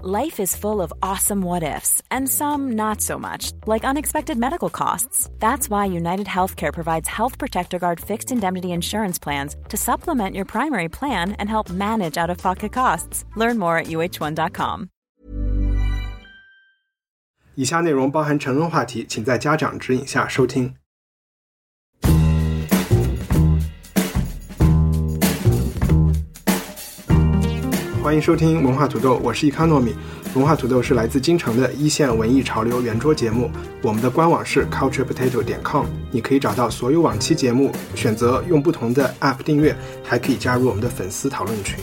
Life is full of awesome what ifs, and some not so much, like unexpected medical costs. That's why United Healthcare provides Health Protector Guard fixed indemnity insurance plans to supplement your primary plan and help manage out of pocket costs. Learn more at uh1.com. 以下内容包含成人话题，请在家长指引下收听。 欢迎收听文化土豆，我是伊康糯米。文化土豆是来自京城的一线文艺潮流圆桌节目。我们的官网是 culturepotato 点 com，你可以找到所有往期节目，选择用不同的 app 订阅，还可以加入我们的粉丝讨论群。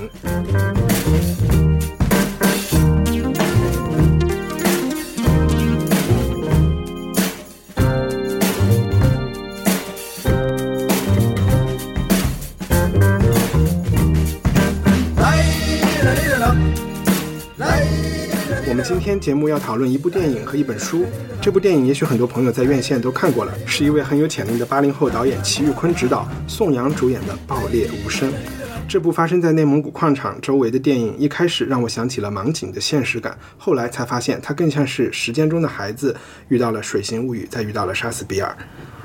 今天节目要讨论一部电影和一本书。这部电影也许很多朋友在院线都看过了，是一位很有潜力的八零后导演齐玉坤执导、宋阳主演的《爆裂无声》。这部发生在内蒙古矿场周围的电影，一开始让我想起了盲井的现实感，后来才发现它更像是时间中的孩子遇到了《水形物语》，再遇到了杀死比尔。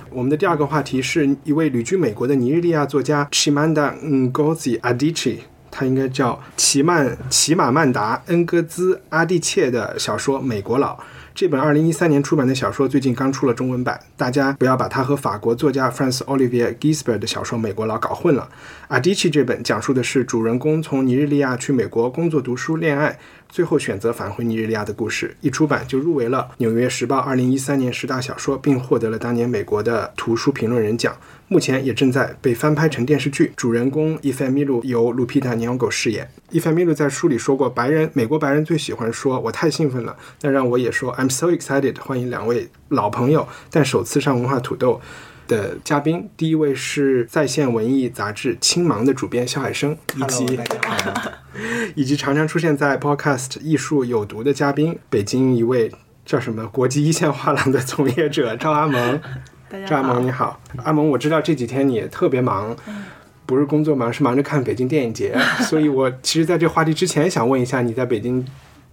我们的第二个话题是一位旅居美国的尼日利亚作家 Chimanda Ngozi Adichie。他应该叫齐曼齐马曼达恩戈兹阿蒂切的小说《美国佬》。这本2013年出版的小说最近刚出了中文版，大家不要把它和法国作家 Franz Olivier Gisbert 的小说《美国佬》搞混了。阿迪奇这本讲述的是主人公从尼日利亚去美国工作、读书、恋爱，最后选择返回尼日利亚的故事。一出版就入围了《纽约时报》2013年十大小说，并获得了当年美国的图书评论人奖。目前也正在被翻拍成电视剧，主人公伊凡米露由卢皮塔·尼昂狗饰演。伊凡米露在书里说过，白人美国白人最喜欢说“我太兴奋了”，那让我也说 “I'm so excited”。欢迎两位老朋友，但首次上文化土豆的嘉宾，第一位是在线文艺杂志《青芒》的主编肖海生，以及 以及常常出现在 Podcast《艺术有毒》的嘉宾，北京一位叫什么国际一线画廊的从业者赵阿蒙。赵阿蒙你好，阿蒙，我知道这几天你也特别忙，不是工作忙，是忙着看北京电影节，所以我其实在这话题之前想问一下，你在北京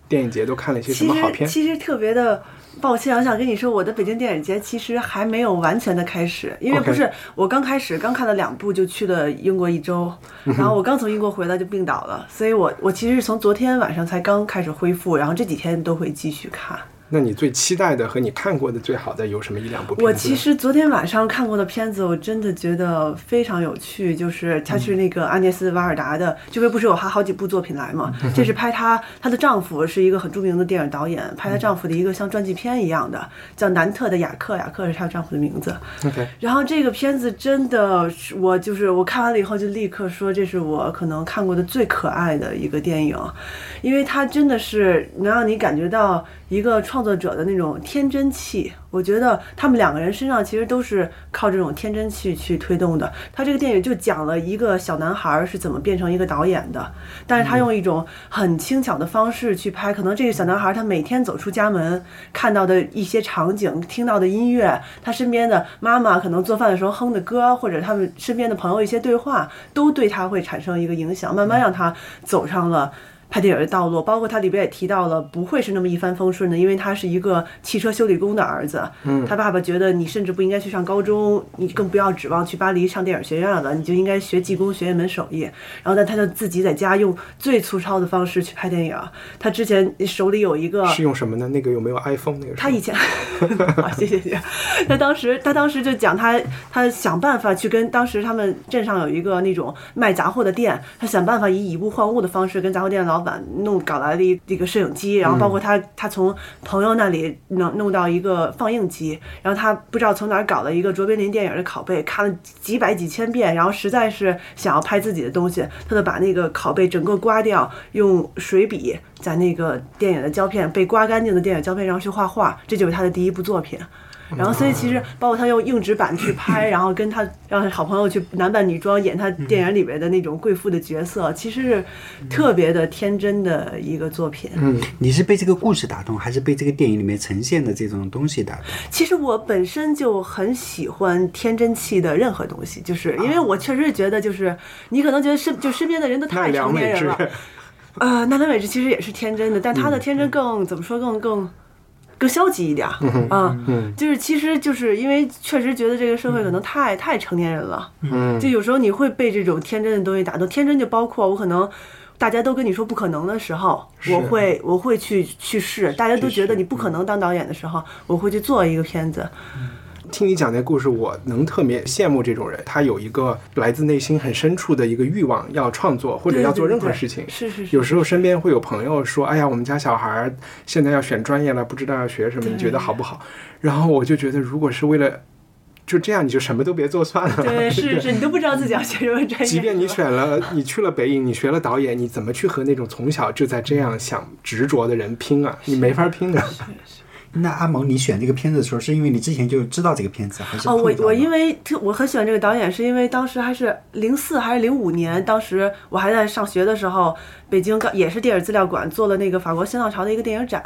电影节都看了一些什么好片？其实特别的抱歉，我想跟你说，我的北京电影节其实还没有完全的开始，因为不是我刚开始刚看了两部就去了英国一周，然后我刚从英国回来就病倒了，所以我我其实是从昨天晚上才刚开始恢复，然后这几天都会继续看。那你最期待的和你看过的最好的有什么一两部？我其实昨天晚上看过的片子，我真的觉得非常有趣。就是他是那个阿涅斯·瓦尔达的，这位不是有他好几部作品来嘛？这是拍她，她的丈夫是一个很著名的电影导演，拍她丈夫的一个像传记片一样的，叫《南特的雅克》，雅克是她丈夫的名字。OK。然后这个片子真的，我就是我看完了以后就立刻说，这是我可能看过的最可爱的一个电影，因为它真的是能让你感觉到。一个创作者的那种天真气，我觉得他们两个人身上其实都是靠这种天真气去推动的。他这个电影就讲了一个小男孩是怎么变成一个导演的，但是他用一种很轻巧的方式去拍。可能这个小男孩他每天走出家门看到的一些场景、听到的音乐，他身边的妈妈可能做饭的时候哼的歌，或者他们身边的朋友一些对话，都对他会产生一个影响，慢慢让他走上了。拍电影的道路，包括他里边也提到了，不会是那么一帆风顺的，因为他是一个汽车修理工的儿子。嗯，他爸爸觉得你甚至不应该去上高中，你更不要指望去巴黎上电影学院了，你就应该学技工，学一门手艺。然后，但他就自己在家用最粗糙的方式去拍电影。他之前手里有一个是用什么呢？那个有没有 iPhone 那个？他以前，好，谢谢谢。他当时，他当时就讲他，他想办法去跟当时他们镇上有一个那种卖杂货的店，他想办法以以物换物的方式跟杂货店老。老板弄搞来了一一个摄影机，然后包括他他从朋友那里弄弄到一个放映机，然后他不知道从哪儿搞了一个卓别林电影的拷贝，看了几百几千遍，然后实在是想要拍自己的东西，他就把那个拷贝整个刮掉，用水笔在那个电影的胶片被刮干净的电影胶片上去画画，这就是他的第一部作品。然后，所以其实包括他用硬纸板去拍，然后跟他让好朋友去男扮女装演他电影里面的那种贵妇的角色，其实是特别的天真的一个作品。嗯，你是被这个故事打动，还是被这个电影里面呈现的这种东西打动？其实我本身就很喜欢天真气的任何东西，就是因为我确实觉得，就是你可能觉得身就身边的人都太成年人了。呃，纳兰美智其实也是天真的，但他的天真更怎么说更更更消极一点儿啊，就是其实就是因为确实觉得这个社会可能太太成年人了，嗯就有时候你会被这种天真的东西打动，天真就包括我可能。大家都跟你说不可能的时候，我会我会去去试。大家都觉得你不可能当导演的时候，我会去做一个片子。听你讲那故事，我能特别羡慕这种人，他有一个来自内心很深处的一个欲望，要创作或者要做任何事情。是是是有时候身边会有朋友说：“哎呀，我们家小孩儿现在要选专业了，不知道要学什么，你觉得好不好？”然后我就觉得，如果是为了就这样，你就什么都别做算了。对，是是，你都不知道自己要学什么专业。即便你选了，你去了北影，你学了导演，你怎么去和那种从小就在这样想执着的人拼啊？你没法拼的。那阿蒙，你选这个片子的时候，是因为你之前就知道这个片子，还是哦，我我因为特我很喜欢这个导演，是因为当时还是零四还是零五年，当时我还在上学的时候，北京刚也是电影资料馆做了那个法国新浪潮的一个电影展，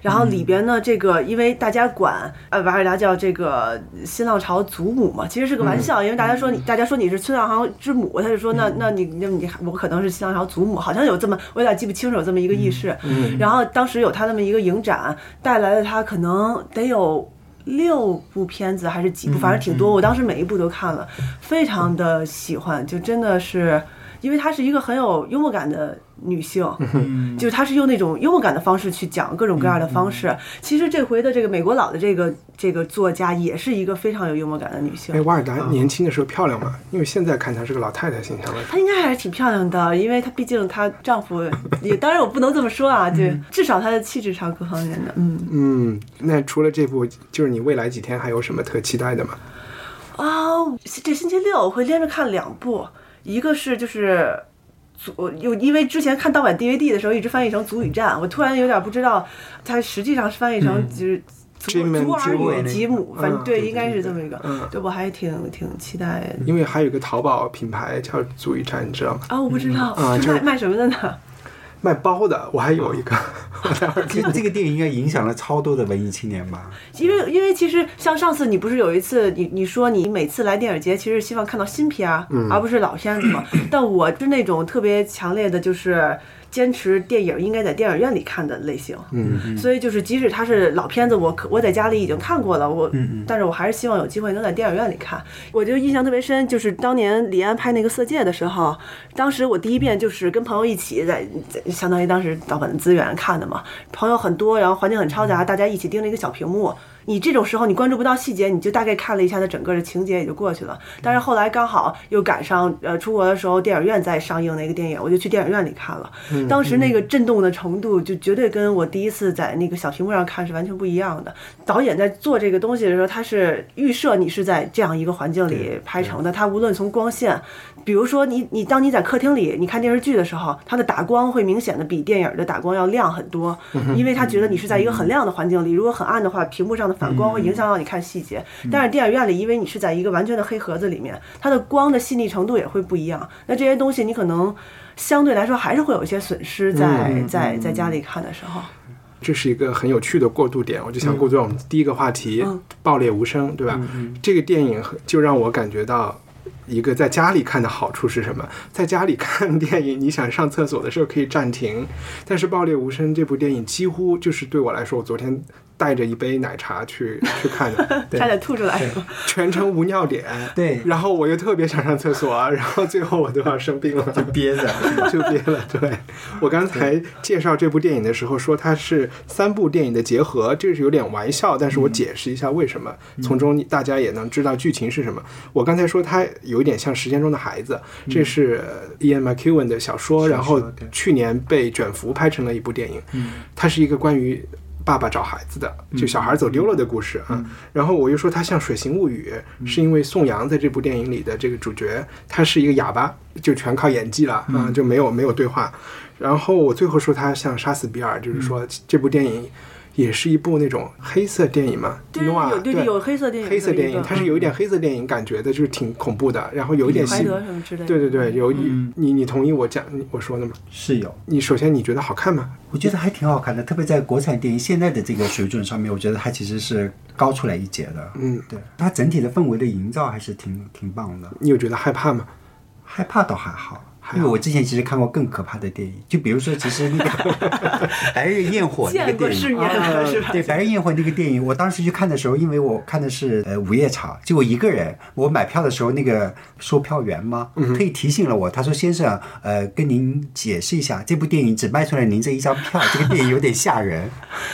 然后里边呢，这个因为大家管呃瓦尔达叫这个新浪潮祖母嘛，其实是个玩笑，因为大家说你大家说你是新浪潮之母，他就说那那你那你我可能是新浪潮祖母，好像有这么我有点记不清楚有这么一个意识，然后当时有他那么一个影展，带来了他可能得有。六部片子还是几部，反正挺多。我当时每一部都看了，非常的喜欢，就真的是，因为她是一个很有幽默感的女性，就是她是用那种幽默感的方式去讲各种各样的方式。其实这回的这个美国佬的这个这个作家也是一个非常有幽默感的女性哎，。瓦尔达年轻的时候漂亮吗？因为现在看她是个老太太形象了。她应该还是挺漂亮的，因为她毕竟她丈夫也，当然我不能这么说啊，就至少她的气质上各方面的，嗯。嗯，那除了这部，就是你未来几天还有什么特期待的吗？哦，这星期六我会连着看两部，一个是就是。祖又因为之前看盗版 DVD 的时候一直翻译成《足与战》，我突然有点不知道，它实际上是翻译成就是祖、Joe 与吉姆，反正嗯对，应该是这么一个，对我还挺挺期待因为还有一个淘宝品牌叫足语战，你知道吗？啊，我不知道、啊就是卖卖什么的呢？卖包的，我还有一个，我待会儿给这这个电影应该影响了超多的文艺青年吧？因为因为其实像上次你不是有一次你你说你每次来电影节其实希望看到新片儿，而不是老片子嘛？但我是那种特别强烈的就是。坚持电影应该在电影院里看的类型，嗯，所以就是即使它是老片子，我可我在家里已经看过了，我，但是我还是希望有机会能在电影院里看。我就印象特别深，就是当年李安拍那个《色戒》的时候，当时我第一遍就是跟朋友一起在，在相当于当时盗版的资源看的嘛，朋友很多，然后环境很嘈杂，大家一起盯着一个小屏幕。你这种时候你关注不到细节，你就大概看了一下它整个的情节也就过去了。但是后来刚好又赶上呃出国的时候，电影院在上映那个电影，我就去电影院里看了。当时那个震动的程度，就绝对跟我第一次在那个小屏幕上看是完全不一样的。导演在做这个东西的时候，他是预设你是在这样一个环境里拍成的，他无论从光线，比如说你你当你在客厅里你看电视剧的时候，它的打光会明显的比电影的打光要亮很多，因为他觉得你是在一个很亮的环境里，如果很暗的话，屏幕上的反光会影响到你看细节。但是电影院里，因为你是在一个完全的黑盒子里面，它的光的细腻程度也会不一样。那这些东西你可能相对来说还是会有一些损失在在在家里看的时候。这是一个很有趣的过渡点，我就想过渡到我们第一个话题嗯“爆裂无声”，对吧？这个电影就让我感觉到。一个在家里看的好处是什么？在家里看电影，你想上厕所的时候可以暂停，但是《爆裂无声》这部电影几乎就是对我来说，我昨天带着一杯奶茶去 去看的，对差点吐出来？全程无尿点。对然后我又特别想上厕所，然后最后我都要生病了，就憋着，就憋了。对我刚才介绍这部电影的时候说它是三部电影的结合，这是有点玩笑，但是我解释一下为什么，从中大家也能知道剧情是什么。我刚才说它有一点像《时间中的孩子》，这是 Ian McEwan 的小说，然后去年被卷福拍成了一部电影，它是一个关于。爸爸找孩子的，就小孩走丢了的故事啊。然后我又说它像《水形物语》，是因为宋阳在这部电影里的这个主角，他是一个哑巴，就全靠演技了啊，就没有没有对话。然后我最后说他像《杀死比尔》，就是说这部电影也是一部那种黑色电影嘛，对对对有黑色电影黑色电影，它是有一点黑色电影感觉的，就是挺恐怖的，然后有一点怀戏。德什么之类的。对对对，有你你你同意我讲我说的吗？是有。你首先你觉得好看吗？我觉得还挺好看的，特别在国产电影现在的这个水准上面，我觉得它其实是高出来一截的。嗯，对，它整体的氛围的营造还是挺挺棒的。你有觉得害怕吗？害怕倒还好，因为我之前其实看过更可怕的电影，就比如说，其实那个 《白日焰火》那个见过电影。世面了是吧？对《白日焰火》那个电影，我当时去看的时候，因为我看的是呃午夜场，就我一个人。我买票的时候，那个售票员嘛，特意提醒了我，他说：“先生，呃，跟您解释一下，这部电影只卖出来您这一张票，这个电影有点吓人。”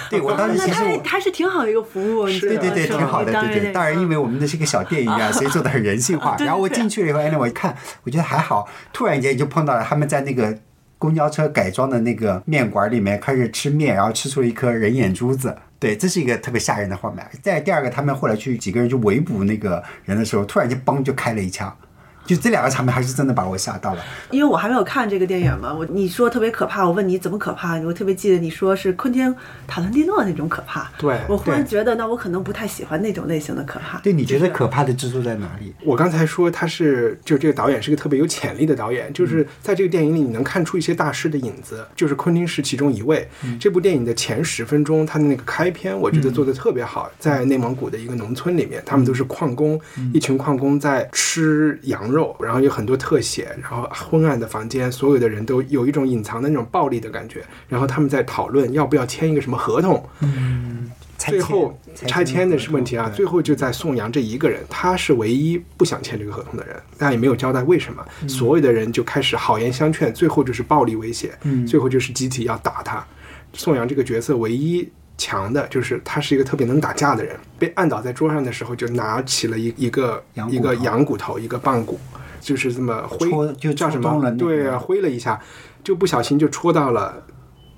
对我当时其实我。还是挺好的一个服务，对对对，挺好的，对对。当然，因为我们的是一个小电影啊，所以做的很人性化。然后我进去了以后，哎，那我一看，我觉得还好。突然间就碰到了他们在那个公交车改装的那个面馆里面开始吃面，然后吃出了一颗人眼珠子。对，这是一个特别吓人的画面。再第二个，他们后来去几个人去围捕那个人的时候，突然间嘣就开了一枪。就这两个场面还是真的把我吓到了。因为我还没有看这个电影嘛，我你说特别可怕，我问你怎么可怕，我特别记得你说是昆汀塔伦蒂诺那种可怕。对我忽然觉得，那我可能不太喜欢那种类型的可怕。对，你觉得可怕的之处在哪里？我刚才说他是，就这个导演是个特别有潜力的导演，就是在这个电影里你能看出一些大师的影子，就是昆汀是其中一位。这部电影的前十分钟，他的那个开篇，我觉得做的特别好，在内蒙古的一个农村里面，他们都是矿工，一群矿工在吃羊肉，然后有很多特写，然后昏暗的房间，所有的人都有一种隐藏的那种暴力的感觉，然后他们在讨论要不要签一个什么合同，嗯最后拆迁的是问题啊，最后就在宋阳这一个人，他是唯一不想签这个合同的人，但也没有交代为什么。所有的人就开始好言相劝，最后就是暴力威胁，最后就是集体要打他。宋阳这个角色唯一强的就是他是一个特别能打架的人，被按倒在桌上的时候就拿起了一一个一个羊骨头，一个棒骨，就是这么挥，就叫什么？对啊，挥了一下，就不小心就戳到了。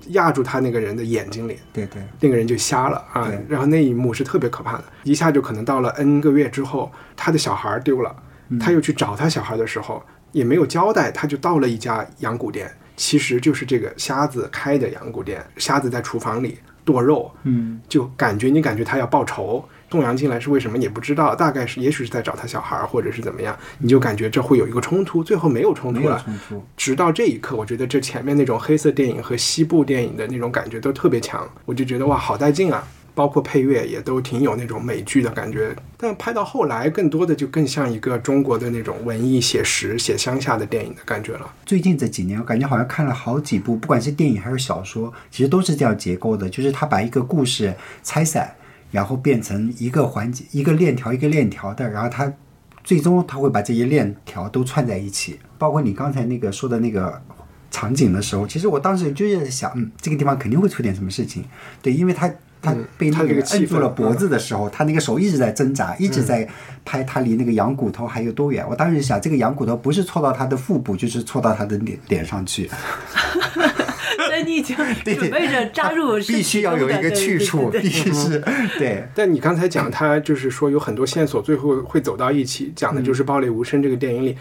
压住他那个人的眼睛里，对对，那个人就瞎了啊。然后那一幕是特别可怕的，一下就可能到了 N 个月之后，他的小孩丢了，嗯他又去找他小孩的时候，也没有交代，他就到了一家羊骨店，其实就是这个瞎子开的羊骨店，瞎子在厨房里剁肉，嗯，就感觉你感觉他要报仇。宋阳进来是为什么也不知道，大概是也许是在找他小孩儿，或者是怎么样，你就感觉这会有一个冲突，最后没有冲突了，冲突。直到这一刻，我觉得这前面那种黑色电影和西部电影的那种感觉都特别强，我就觉得哇，好带劲啊！包括配乐也都挺有那种美剧的感觉，但拍到后来，更多的就更像一个中国的那种文艺写实、写乡下的电影的感觉了。最近这几年，我感觉好像看了好几部，不管是电影还是小说，其实都是这样结构的，就是他把一个故事拆散，然后变成一个环节、一个链条、一个链条的，然后他最终他会把这些链条都串在一起。包括你刚才那个说的那个场景的时候，其实我当时就在想，嗯，这个地方肯定会出点什么事情，对，因为他。他嗯被那个摁住了脖子的时候，他那个手一直在挣扎，一直嗯。在拍他离那个羊骨头还有多远。我当时想，这个羊骨头不是戳到他的腹部，就是戳到他的脸脸上去。所以你已经 对准备着扎入必须要有一个去处，必须是对。但你刚才讲他就是说有很多线索，最后会走到一起，讲的就是《暴力无声》这个电影里，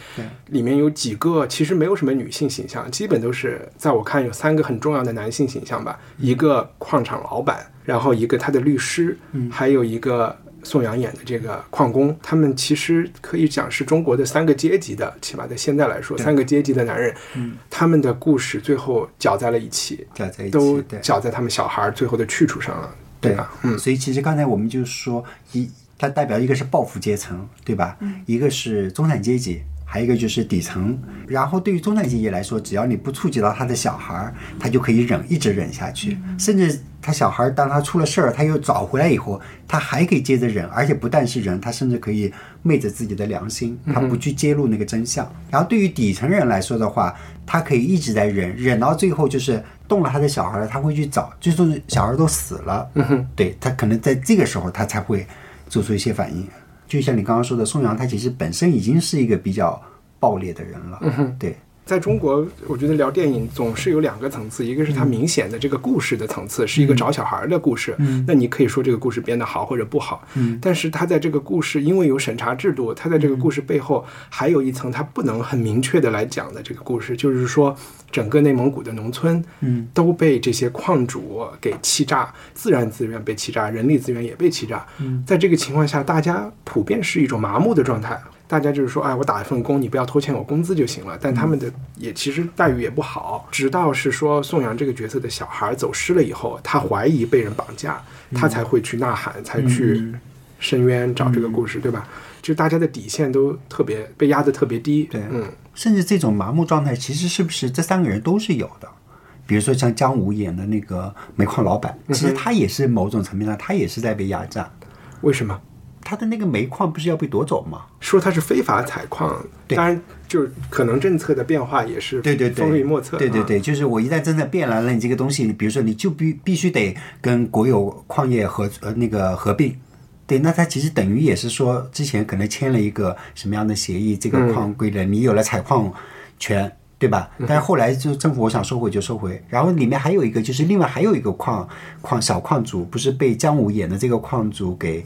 里面有几个其实没有什么女性形象，基本都是在我看有三个很重要的男性形象吧，一个矿场老板，然后一个他的律师，还有一个。宋阳演的这个矿工，他们其实可以讲是中国的三个阶级的，起码在现在来说，三个阶级的男人，他们的故事最后搅在了一起，搅在一起都搅在他们小孩最后的去处上了，对吧？嗯，所以其实刚才我们就说，一它代表一个是暴富阶层，对吧？一个是中产阶级，还有一个就是底层。然后对于中产阶级来说，只要你不触及到他的小孩儿，他就可以忍，一直忍下去。甚至他小孩儿当他出了事儿，他又找回来以后，他还可以接着忍，而且不但是忍，他甚至可以昧着自己的良心，他不去揭露那个真相。然后对于底层人来说的话，他可以一直在忍，忍到最后就是动了他的小孩了，他会去找，最终小孩都死了，对他可能在这个时候他才会做出一些反应。就像你刚刚说的，宋阳他其实本身已经是一个比较暴烈的人了，对。在中国，我觉得聊电影总是有两个层次，一个是它明显的这个故事的层次，是一个找小孩的故事，那你可以说这个故事编得好或者不好，但是它在这个故事，因为有审查制度，它在这个故事背后还有一层，它不能很明确的来讲的这个故事，就是说整个内蒙古的农村，嗯，都被这些矿主给欺诈，自然资源被欺诈，人力资源也被欺诈，嗯，在这个情况下，大家普遍是一种麻木的状态。大家就是说，哎，我打一份工，你不要拖欠我工资就行了。但他们的也其实待遇也不好。直到是说宋阳这个角色的小孩走失了以后，他怀疑被人绑架，他才会去呐喊，才去深渊找这个故事，对吧？就大家的底线都特别被压得特别低。对嗯，甚至这种麻木状态，其实是不是这三个人都是有的？比如说像姜武演的那个煤矿老板，其实他也是某种层面上，他也是在被压榨。为什么？他的那个煤矿不是要被夺走吗？说他是非法采矿，当然就是可能政策的变化也是对对对，风云莫测。啊，对对对，就是我一旦真的变了，那你这个东西，比如说你就必必须得跟国有矿业合呃那个合并。对，那它其实等于也是说，之前可能签了一个什么样的协议，这个矿归了你有了采矿权，对吧？但是后来就政府我想收回就收回，然后里面还有一个就是另外还有一个矿矿小矿主，不是被姜武演的这个矿主给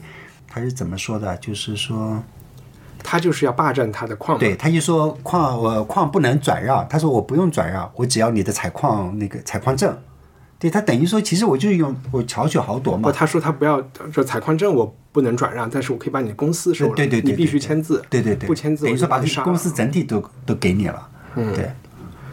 他是怎么说的？就是说。他就是要霸占他的矿。对，他就说矿我矿不能转让，他说我不用转让，我只要你的采矿那个采矿证。对他等于说，其实我就是用我巧取豪夺不，嘛。他说他不要这采矿证，我不能转让，但是我可以把你的公司收了，对对对你必须签字，对对对，不签字等于说把你公司整体都都给你了。嗯，对，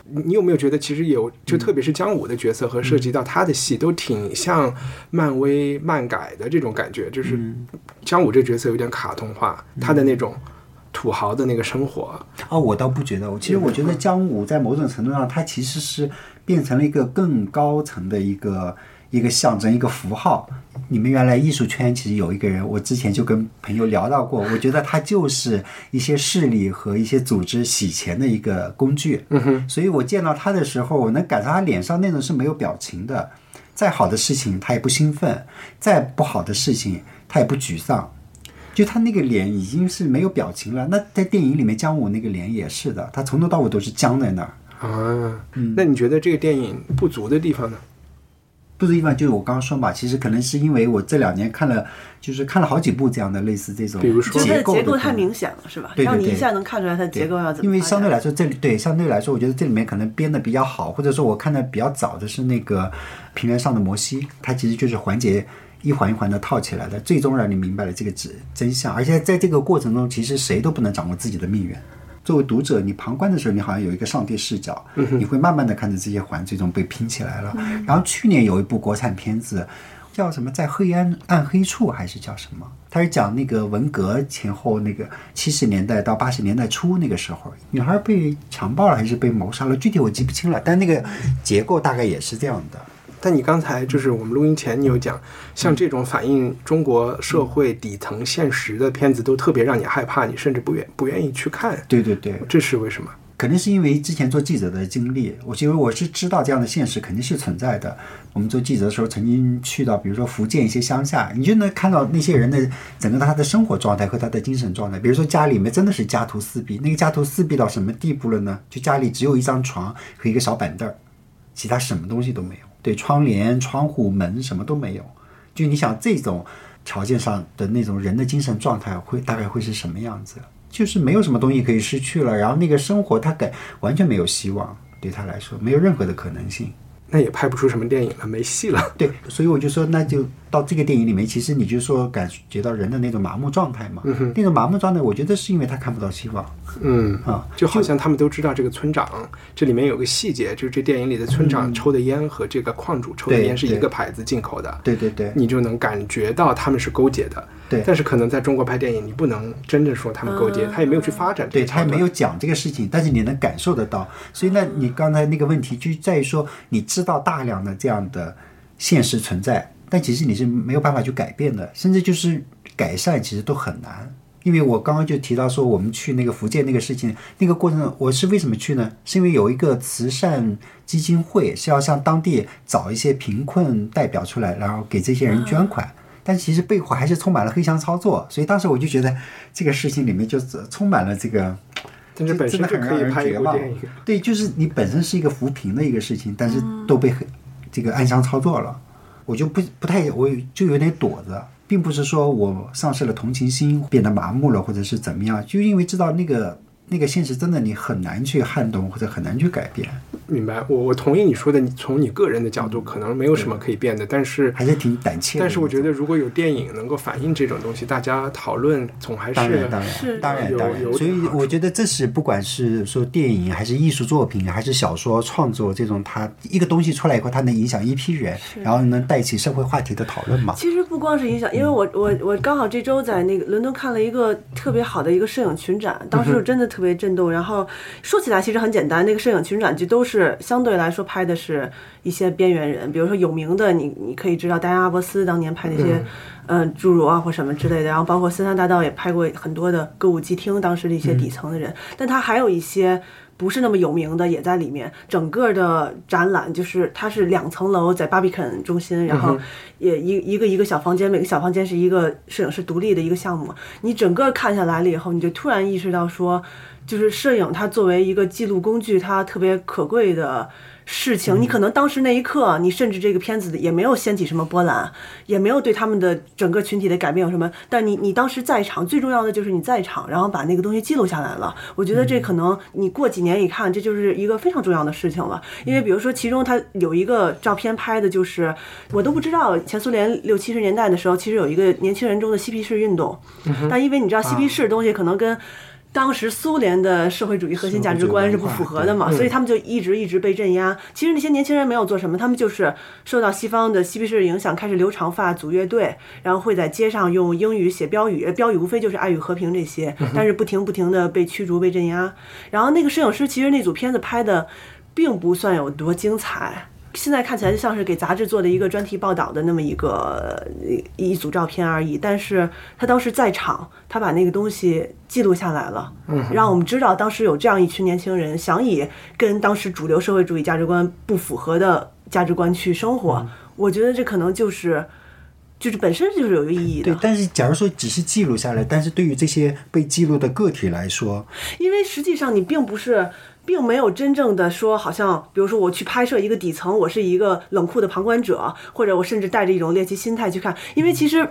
你有没有觉得，其实有，嗯。就特别是姜武的角色和涉及到他的戏，都挺像漫威漫改的这种感觉，就是嗯。姜武这角色有点卡通化，他的那种土豪的那个生活，哦，我倒不觉得，我其实我觉得姜武在某种程度上，他其实是变成了一个更高层的一个一个象征，一个符号。你们原来艺术圈其实有一个人，我之前就跟朋友聊到过，我觉得他就是一些势力和一些组织洗钱的一个工具。嗯哼，所以我见到他的时候，我能感受他脸上那种是没有表情的。再好的事情他也不兴奋，再不好的事情他也不沮丧。就他那个脸已经是没有表情了。那在电影里面，姜武那个脸也是的，他从头到尾都是僵在那儿。啊，嗯那你觉得这个电影不足的地方呢？不是一般，就是我刚刚说嘛，其实可能是因为我这两年看了，就是看了好几部这样的类似这种比如说就是它的构结构太明显了，是吧？对对对让你一下能看出来它的结构要怎么。因为相对来说，这里对相对来说，我觉得这里面可能编的比较好，或者说我看的比较早的是那个平原上的摩西，它其实就是环节一环一环的套起来的，最终让你明白了这个真真相。而且在这个过程中，其实谁都不能掌握自己的命运。作为读者，你旁观的时候，你好像有一个上帝视角，你会慢慢的看着这些环最终被拼起来了。然后去年有一部国产片子。叫什么？在黑暗暗黑处还是叫什么？它是讲那个文革前后那个七十年代到八十年代初那个时候，女孩被强暴了还是被谋杀了？具体我记不清了，但那个结构大概也是这样的。但你刚才就是我们录音前，你有讲，像这种反映中国社会底层现实的片子，都特别让你害怕，你甚至不愿不愿意去看。对对对，这是为什么？肯定是因为之前做记者的经历，我因为我是知道这样的现实肯定是存在的。我们做记者的时候，曾经去到比如说福建一些乡下，你就能看到那些人的整个他的生活状态和他的精神状态。比如说家里面真的是家徒四壁，那个家徒四壁到什么地步了呢？就家里只有一张床和一个小板凳儿，其他什么东西都没有。对，窗帘、窗户、门什么都没有。就你想这种条件上的那种人的精神状态会大概会是什么样子？就是没有什么东西可以失去了，然后那个生活他感完全没有希望，对他来说没有任何的可能性。那也拍不出什么电影了，没戏了。对，所以我就说，那就到这个电影里面，其实你就说感觉到人的那种麻木状态嘛。那种麻木状态，我觉得是因为他看不到希望嗯啊。就好像他们都知道这个村长，这里面有个细节，就是这电影里的村长抽的烟和这个矿主抽的烟是一个牌子进口的，对对对你就能感觉到他们是勾结的。对但是可能在中国拍电影，你不能真正说他们勾结，他也没有去发展这对。他也没有讲这个事情，但是你能感受得到。所以那，你刚才那个问题就在于说，你知道大量的这样的现实存在，但其实你是没有办法去改变的，甚至就是改善其实都很难。因为我刚刚就提到说，我们去那个福建那个事情，那个过程，我是为什么去呢？是因为有一个慈善基金会是要向当地找一些贫困代表出来，然后给这些人捐款。但其实背后还是充满了黑箱操作，所以当时我就觉得这个事情里面就充满了这个，但是本身就真的很让可以拍一人绝望部电影。。对，就是你本身是一个扶贫的一个事情，但是都被黑这个暗箱操作了，我就不不太，我就有点躲着，并不是说我丧失了同情心，变得麻木了，或者是怎么样，就因为知道那个那个现实真的你很难去撼动或者很难去改变，明白，我我同意你说的，你从你个人的角度可能没有什么可以变的，但是还是挺胆怯的。但是我觉得如果有电影能够反映这种东西，大家讨论总还是当然，当是然，当然，当然。所以我觉得这是不管是说电影，还是艺术作品，还是小说创作这种，它一个东西出来以后，它能影响一批人，然后能带起社会话题的讨论嘛。其实不光是影响，因为我我我刚好这周在那个伦敦看了一个特别好的一个摄影群展，当时我真的特特别震动。然后说起来其实很简单，那个摄影群展就都是相对来说拍的是一些边缘人，比如说有名的，你你可以知道戴安·阿伯斯当年拍那些，嗯，侏儒啊或什么之类的。然后包括森山大道也拍过很多的歌舞伎町当时的一些底层的人，但他还有一些。不是那么有名的也在里面。整个的展览就是它是两层楼，在巴比肯中心，然后也一一个一个小房间，每个小房间是一个摄影师独立的一个项目。你整个看下来了以后，你就突然意识到说，就是摄影它作为一个记录工具，它特别可贵的。事情，你可能当时那一刻，你甚至这个片子也没有掀起什么波澜，也没有对他们的整个群体的改变有什么。但你你当时在场，最重要的就是你在场，然后把那个东西记录下来了。我觉得这可能你过几年一看，这就是一个非常重要的事情了。因为比如说，其中他有一个照片拍的就是，我都不知道前苏联六七十年代的时候，其实有一个年轻人中的嬉皮士运动，但因为你知道嬉皮士的东西可能跟。当时苏联的社会主义核心价值观是不符合的嘛，所以他们就一直一直被镇压。其实那些年轻人没有做什么，他们就是受到西方的嬉皮士影响，开始留长发、组乐队，然后会在街上用英语写标语，标语无非就是爱与和平这些，但是不停不停的被驱逐、被镇压。然后那个摄影师其实那组片子拍的并不算有多精彩。现在看起来就像是给杂志做的一个专题报道的那么一个一组照片而已，但是他当时在场，他把那个东西记录下来了，嗯让我们知道当时有这样一群年轻人想以跟当时主流社会主义价值观不符合的价值观去生活。我觉得这可能就是就是本身就是有一个意义的。对，但是假如说只是记录下来，但是对于这些被记录的个体来说，因为实际上你并不是。并没有真正的说，好像比如说我去拍摄一个底层，我是一个冷酷的旁观者，或者我甚至带着一种猎奇心态去看，因为其实。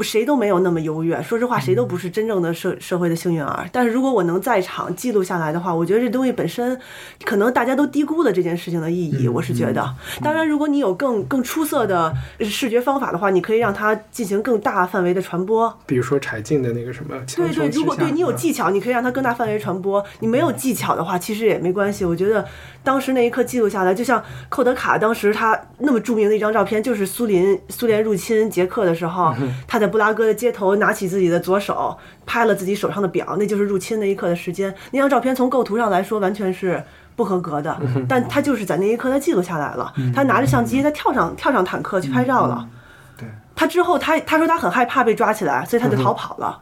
谁都没有那么优越，说实话，谁都不是真正的社社会的幸运儿。但是如果我能在场记录下来的话，我觉得这东西本身，可能大家都低估了这件事情的意义。我是觉得，当然，如果你有更更出色的视觉方法的话，你可以让它进行更大范围的传播。比如说柴静的那个什么，对对，如果对你有技巧，你可以让它更大范围传播。你没有技巧的话，其实也没关系。我觉得当时那一刻记录下来，就像寇德卡当时他那么著名的一张照片，就是苏林苏联入侵捷克的时候。他在布拉格的街头拿起自己的左手，拍了自己手上的表，那就是入侵那一刻的时间。那张照片从构图上来说完全是不合格的，但他就是在那一刻他记录下来了。他拿着相机，他跳上跳上坦克去拍照了。对，他之后他他说他很害怕被抓起来，所以他就逃跑了。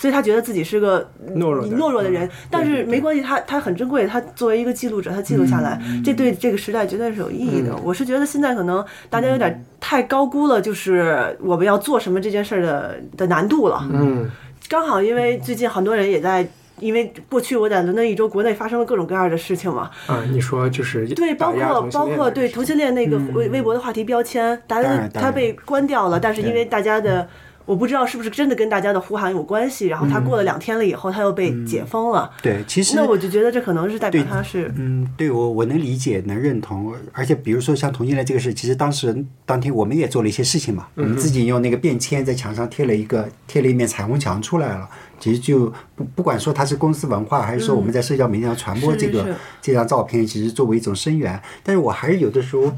所以他觉得自己是个懦弱懦弱的人，但是没关系，他他很珍贵，他作为一个记录者，他记录下来，这对这个时代绝对是有意义的。我是觉得现在可能大家有点太高估了，就是我们要做什么这件事儿的的难度了。嗯，刚好因为最近很多人也在，因为过去我在伦敦一周，国内发生了各种各样的事情嘛。啊，你说就是对，包括包括对同性恋那个微微博的话题标签，大家他被关掉了，但是因为大家的。我不知道是不是真的跟大家的呼喊有关系，然后他过了两天了以后，他又被解封了。对，其实那我就觉得这可能是代表他是嗯，对我我能理解能认同，而且比如说像同性恋这个事，其实当时当天我们也做了一些事情嘛，我们自己用那个便签在墙上贴了一个贴了一面彩虹墙出来了，其实就不不管说它是公司文化，还是说我们在社交媒体上传播这个这张照片，其实作为一种声援，但是我还是有的时候。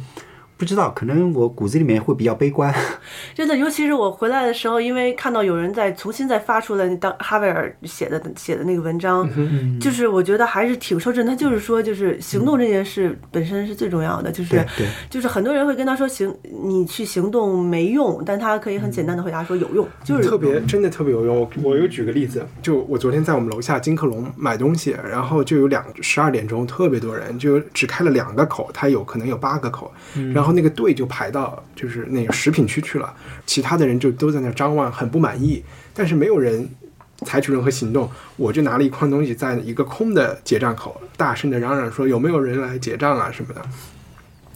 不知道，可能我骨子里面会比较悲观。真的，尤其是我回来的时候，因为看到有人在重新再发出了当哈维尔写的写的那个文章，就是我觉得还是挺受震。他就是说，就是行动这件事本身是最重要的，就是就是很多人会跟他说行，你去行动没用，但他可以很简单的回答说有用，就是特别真的特别有用。我又举个例子，就我昨天在我们楼下金客隆买东西，然后就有两十二点钟特别多人，就只开了两个口，他有可能有八个口，然后。那个队就排到就是那个食品区去了，其他的人就都在那张望，很不满意，但是没有人采取任何行动。我就拿了一筐东西，在一个空的结账口，大声的嚷嚷说：“有没有人来结账啊什么的？”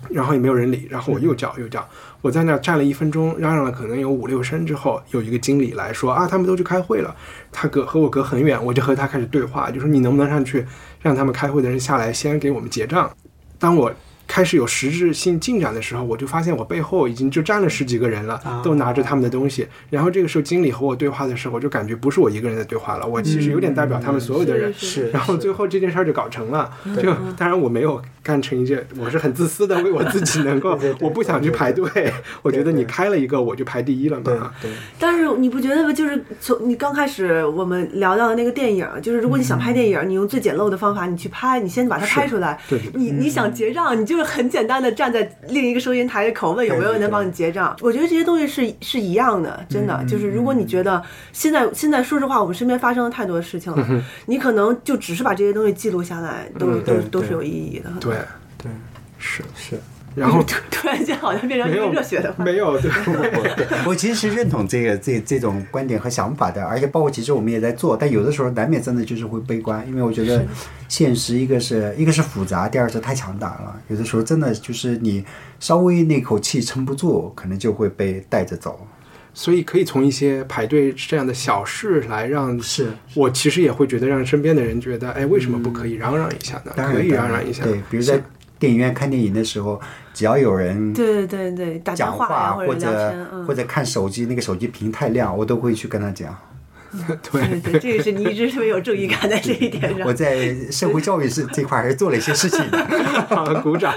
然后也没有人理。然后我又叫又叫，我在那站了一分钟，嚷嚷了可能有五六声之后，有一个经理来说：“啊，他们都去开会了。”他隔和我隔很远，我就和他开始对话，就说：“你能不能上去让他们开会的人下来，先给我们结账？”当我。开始有实质性进展的时候，我就发现我背后已经就站了十几个人了，都拿着他们的东西。然后这个时候经理和我对话的时候，我就感觉不是我一个人在对话了，我其实有点代表他们所有的人。是是然后最后这件事儿就搞成了，就当然我没有干成一件，我是很自私的，为我自己能够 我不想去排队，我觉得你开了一个我就排第一了嘛。对，但是你不觉得吗？就是从你刚开始我们聊到的那个电影，就是如果你想拍电影，你用最简陋的方法，你去拍，你先把它拍出来。对。你你想结账，你就是很简单的站在另一个收银台的口问有没有人能帮你结账。我觉得这些东西是是一样的，真的就是如果你觉得现在现在说实话，我们身边发生了太多的事情了，你可能就只是把这些东西记录下来，都都都是有意义的。对，对是。是。然后 突突然间好像变成一个热血的。没有对，我其实是认同这个这这种观点和想法的，而且包括其实我们也在做，但有的时候难免真的就是会悲观，因为我觉得现实一个是一个是复杂，第二是太强大了，有的时候真的就是你稍微那口气撑不住，可能就会被带着走。所以可以从一些排队这样的小事来让是我其实也会觉得让身边的人觉得，哎，为什么不可以嚷嚷一下呢？可以当然让让一下。对，比如在电影院看电影的时候，只要有人对对对对，打电讲话呀，或者或者看手机，那个手机屏太亮，我都会去跟他讲。对对，这个是你一直特别有正义感在这一点上我。在社会教育是这块还是做了一些事情的。好，鼓掌。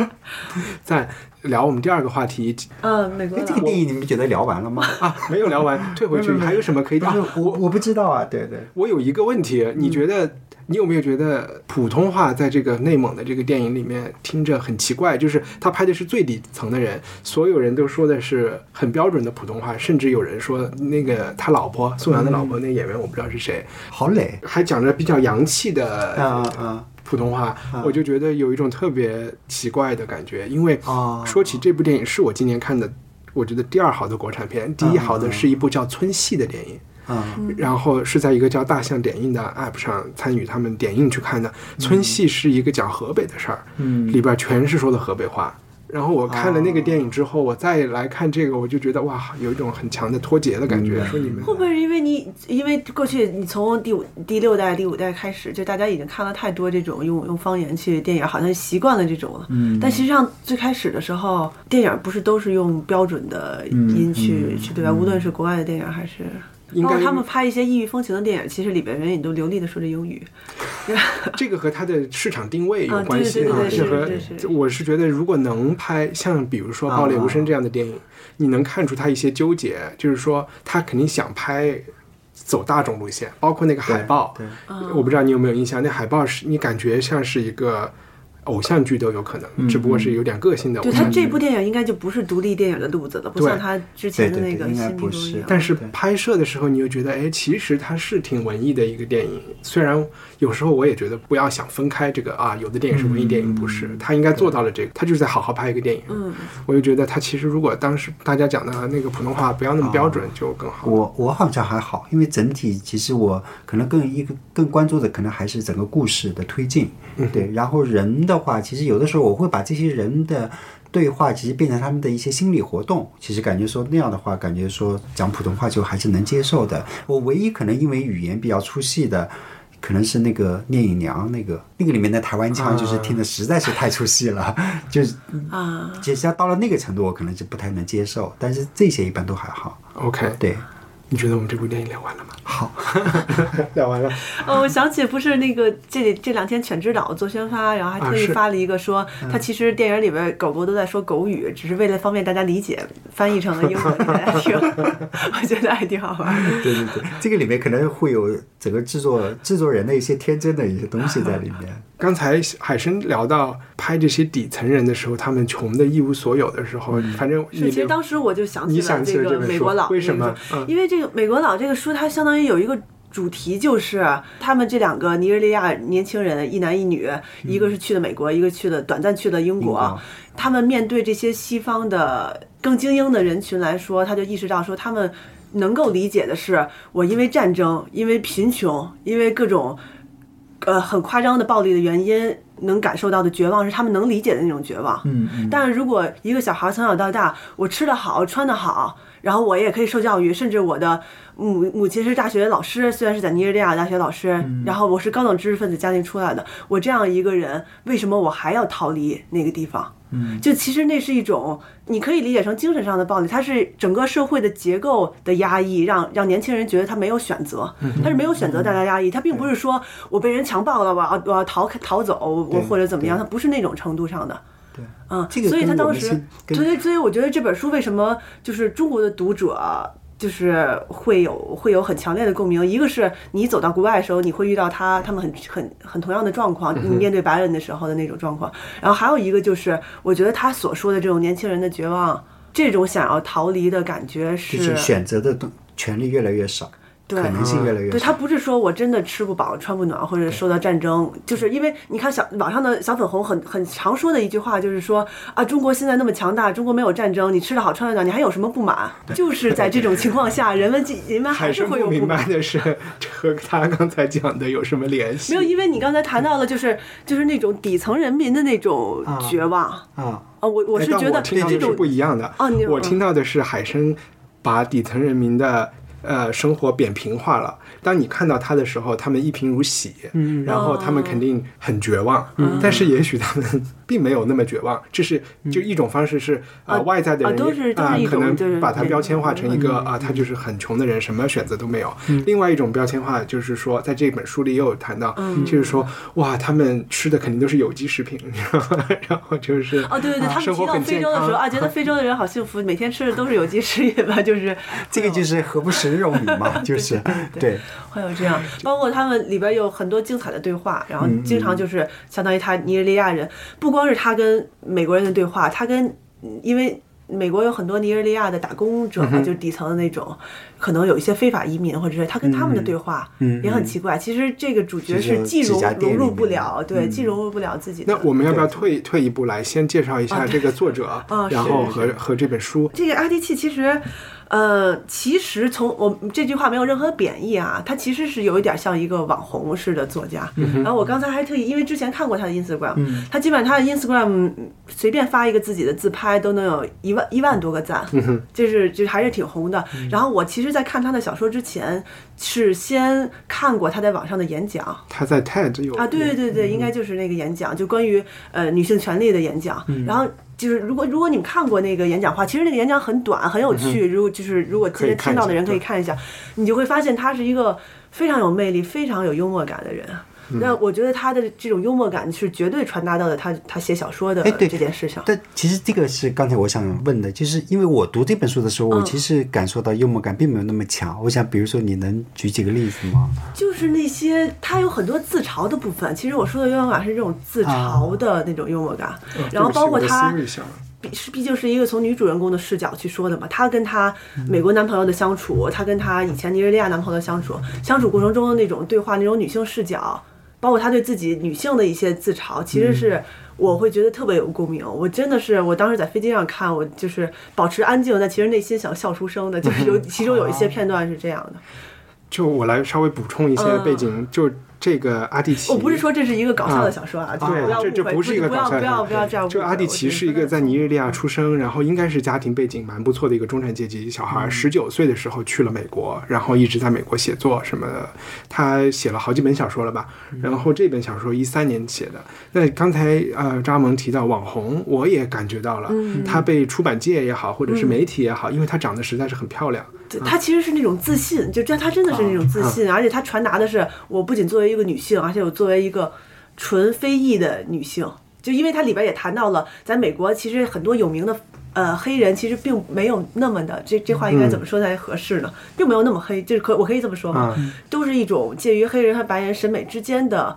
再聊我们第二个话题嗯，美国哎，这个电影你们觉得聊完了吗？啊，没有聊完，退回去还有什么可以但是讲？我我不知道啊，对对。我有一个问题，你觉得你有没有觉得普通话在这个内蒙的这个电影里面听着很奇怪？就是他拍的是最底层的人，所有人都说的是很标准的普通话，甚至有人说那个他老婆宋阳的老婆那个演员我不知道是谁，好累还讲着比较洋气啊的啊普通话，我就觉得有一种特别奇怪的感觉。因为啊！说起这部电影，是我今年看的，我觉得第二好的国产片，第一好的是一部叫《村戏》的电影。嗯然后是在一个叫大象点映的 app 上参与他们点映去看的。村戏是一个讲河北的事儿，嗯里边全是说的河北话。然后我看了那个电影之后，我再来看这个，我就觉得哇，有一种很强的脱节的感觉。说你们会不会是因为你，因为过去你从第五、第六代、第五代开始，就大家已经看了太多这种用用方言去电影，好像习惯了这种了。嗯。但实际上最开始的时候，电影不是都是用标准的音去、去对吧？无论是国外的电影还是。应该他们拍一些异域风情的电影，其实里边人也都流利的说着英语。这个和它的市场定位有啊关系对对对是和我是觉得，如果能拍像比如说《爆裂无声》这样的电影，你能看出他一些纠结，就是说他肯定想拍走大众路线，包括那个海报，我不知道你有没有印象，那海报是你感觉像是一个偶像剧都有可能，只不过是有点个性的偶对他。这部电影应该就不是独立电影的路子了，不像他之前的那个对应该新迷宫一不是。但是拍摄的时候，你又觉得，哎，其实它是挺文艺的一个电影。虽然有时候我也觉得不要想分开这个啊，有的电影是文艺电影，不是，他应该做到了这个，他就是在好好拍一个电影。嗯，我就觉得他其实如果当时大家讲的那个普通话不要那么标准，就更好。我我好像还好，因为整体其实我可能更一个更关注的可能还是整个故事的推进，对。然后人的话，其实有的时候我会把这些人的对话，其实变成他们的一些心理活动。其实感觉说那样的话，感觉说讲普通话就还是能接受的。我唯一可能因为语言比较出戏的。可能是那个聂隐娘那个那个里面的台湾腔，就是听的实在是太出戏了，就是啊，其实要到了那个程度，我可能就不太能接受。但是这些一般都还好。OK，对，你觉得我们这部电影聊完了吗？好，聊完了。哦，我想起不是那个这里这两天犬之岛做宣发，然后还特意发了一个说，他其实电影里边狗狗都在说狗语，只是为了方便大家理解，翻译成了英文给大家听。我觉得还挺好玩的。对对对，这个里面可能会有整个制作制作人的一些天真的一些东西在里面。刚才海参聊到拍这些底层人的时候，他们穷的一无所有的时候，反正是，你其实当时我就想起了你想这个美国佬，为什么因为这个美国佬这个书，它相当于有一个。主题就是他们这两个尼日利亚年轻人，一男一女，一个是去的美国，一个去的短暂去了英国。英国他们面对这些西方的更精英的人群来说，他就意识到说，他们能够理解的是，我因为战争，因为贫穷，因为各种呃很夸张的暴力的原因，能感受到的绝望是他们能理解的那种绝望。嗯嗯，但是如果一个小孩从小到大，我吃得好，穿得好，然后我也可以受教育，甚至我的母母亲是大学老师，虽然是在尼日利亚大学老师，然后我是高等知识分子家庭出来的，我这样一个人，为什么我还要逃离那个地方？嗯，就其实那是一种，你可以理解成精神上的暴力，它是整个社会的结构的压抑，让让年轻人觉得他没有选择，他是没有选择带来压抑，他并不是说我被人强暴了，我要我要逃开逃走，我或者怎么样，他不是那种程度上的。对，嗯，这个所以他当时所以所以我觉得这本书为什么就是中国的读者就是会有会有很强烈的共鸣。一个是你走到国外的时候，你会遇到他他们很很很同样的状况，你面对白人的时候的那种状况。然后还有一个就是，我觉得他所说的这种年轻人的绝望，这种想要逃离的感觉就是选择的东权利越来越少，对可能性越来越。对他不是说我真的吃不饱穿不暖，或者受到战争，就是因为你看小网上的小粉红很很常说的一句话，就是说啊，中国现在那么强大，中国没有战争，你吃得好穿得暖，你还有什么不满？就是在这种情况下，人们既 人们还是是会有不明白满。的是，和他刚才讲的有什么联系？没有，因为你刚才谈到了，就是就是那种底层人民的那种绝望啊，啊，我我是觉得这种不一样的。啊我听到的是海参把底层人民的呃生活扁平化了。当你看到他的时候，他们一贫如洗，嗯，然后他们肯定很绝望，嗯，但是也许他们并没有那么绝望，这是就一种方式是呃啊外在的人啊可能就是把他标签化成一个嗯啊他就是很穷的人，什么选择都没有。另外一种标签化就是说，在这本书里也有谈到，嗯。就是说哇，他们吃的肯定都是有机食品，你知道吗？然后就是哦，对对对，他们生活提到非洲的时候啊，觉得非洲的人好幸福，每天吃的都是有机食品吧，就是。这个就是何不食肉糜嘛，就是对，会有这样，包括他们里边有很多精彩的对话，然后嗯经常就是相当于他尼日利亚人，不光是他跟美国人的对话，他跟嗯因为。美国有很多尼日利亚的打工者，嘛就是底层的那种，可能有一些非法移民，或者是他跟他们的对话也很奇怪。其实这个主角是既融融入不了，对，既融入不了自己的。那我们要不要退退一步来，先介绍一下这个作者，啊然后是和和这本书？这个阿迪契其实，呃，其实从我这句话没有任何贬义啊，他其实是有一点像一个网红式的作家。然后我刚才还特意，因为之前看过他的 Instagram，、他基本上他的 Instagram 随便发一个自己的自拍都能有一万一万多个赞，就是就是还是挺红的。然后我其实，在看他的小说之前，是先看过他在网上的演讲。他在 TED 有啊，对对对对，应该就是那个演讲，就关于呃女性权利的演讲。然后就是如果如果你们看过那个演讲的话，其实那个演讲很短，很有趣。如果就是如果今天听到的人可以看一下，你就会发现他是一个非常有魅力、非常有幽默感的人。那我觉得他的这种幽默感是绝对传达到了他他写小说的哎对这件事上。但其实这个是刚才我想问的，就是因为我读这本书的时候，我其实感受到幽默感并没有那么强。我想，比如说你能举几个例子吗？就是那些他有很多自嘲的部分。其实我说的幽默感是这种自嘲的那种幽默感，然后包括他。毕是毕竟是一个从女主人公的视角去说的嘛，她跟她美国男朋友的相处，她跟她以前尼日利亚男朋友的相处，相处过程中的那种对话，那种女性视角，包括她对自己女性的一些自嘲，其实是我会觉得特别有共鸣。我真的是，我当时在飞机上看，我就是保持安静，但其实内心想笑出声的，就是有其中有一些片段是这样的。就我来稍微补充一些背景，就这个阿蒂奇，我不是说这是一个搞笑的小说啊，就是不要这这不是一个不要不要不要这样。就阿蒂奇是一个在尼日利亚出生，然后应该是家庭背景蛮不错的一个中产阶级小孩。十九岁的时候去了美国，然后一直在美国写作什么的。他写了好几本小说了吧？然后这本小说一三年写的。那刚才呃张萌提到网红，我也感觉到了，他被出版界也好，或者是媒体也好，因为他长得实在是很漂亮。对他其实是那种自信，就这他真的是那种自信，而且她传达的是我不仅作为一个女性，而且我作为一个纯非裔的女性。就因为它里边也谈到了，在美国其实很多有名的呃黑人其实并没有那么的，这这话应该怎么说才合适呢？并没有那么黑，就是可我可以这么说吗？都是一种介于黑人和白人审美之间的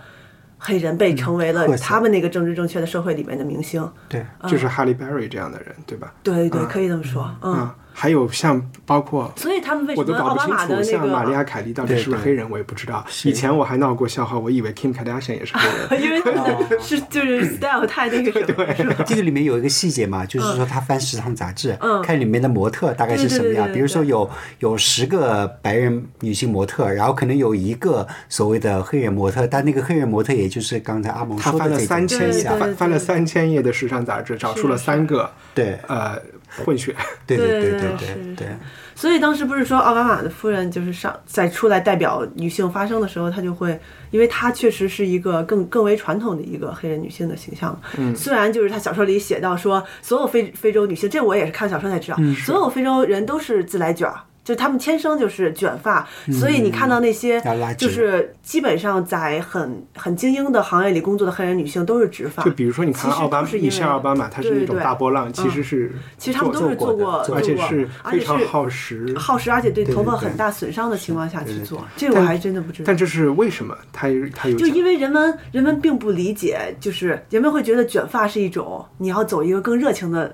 黑人，被成为了他们那个政治正确的社会里面的明星。对，就是哈利·贝瑞这样的人，对吧？对对，可以这么说，嗯。啊，还有像包括所以他们为我都搞不清什么奥巴马的楚，那像玛丽亚，凯莉到底是不是黑人，我也不知道。以前我还闹过笑话，我以为 Kim Kardashian 也是黑人。因为他们的是就是 style 太那个什么？这个里面有一个细节嘛，就是说他翻时尚杂志，嗯看里面的模特大概是什么样。对对对对比如说有有十个白人女性模特，然后可能有一个所谓的黑人模特，但那个黑人模特也就是刚才阿蒙他翻了说的这种三千页，翻翻了三千页的时尚杂志，找出了三个对呃混血。对对对对对是对对。所以当时不是说奥巴马的夫人就是上在出来代表女性发声的时候，她就会，因为她确实是一个更更为传统的一个黑人女性的形象。嗯，虽然就是她小说里写到说，所有非非洲女性，这我也是看小说才知道，所有非洲人都是自来卷儿。就他们天生就是卷发，所以你看到那些就是基本上在很很精英的行业里工作的黑人女性都是直发。就比如说，你看奥巴马，都是因为米歇尔奥巴马，他是那种大波浪，其实是其实他们都是做过而且是非常是耗时。耗时，而且对头发很大损伤的情况下去对对做，这我还真的不知道但。这是为什么？他他有就因为人们人们并不理解，就是人们会觉得卷发是一种你要走一个更热情的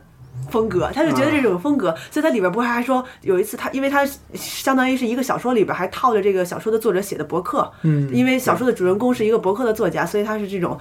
风格，他就觉得这种风格，所以他里边不是还说有一次他，因为他相当于是一个小说里边还套着这个小说的作者写的博客，嗯，因为小说的主人公是一个博客的作家，所以他是这种。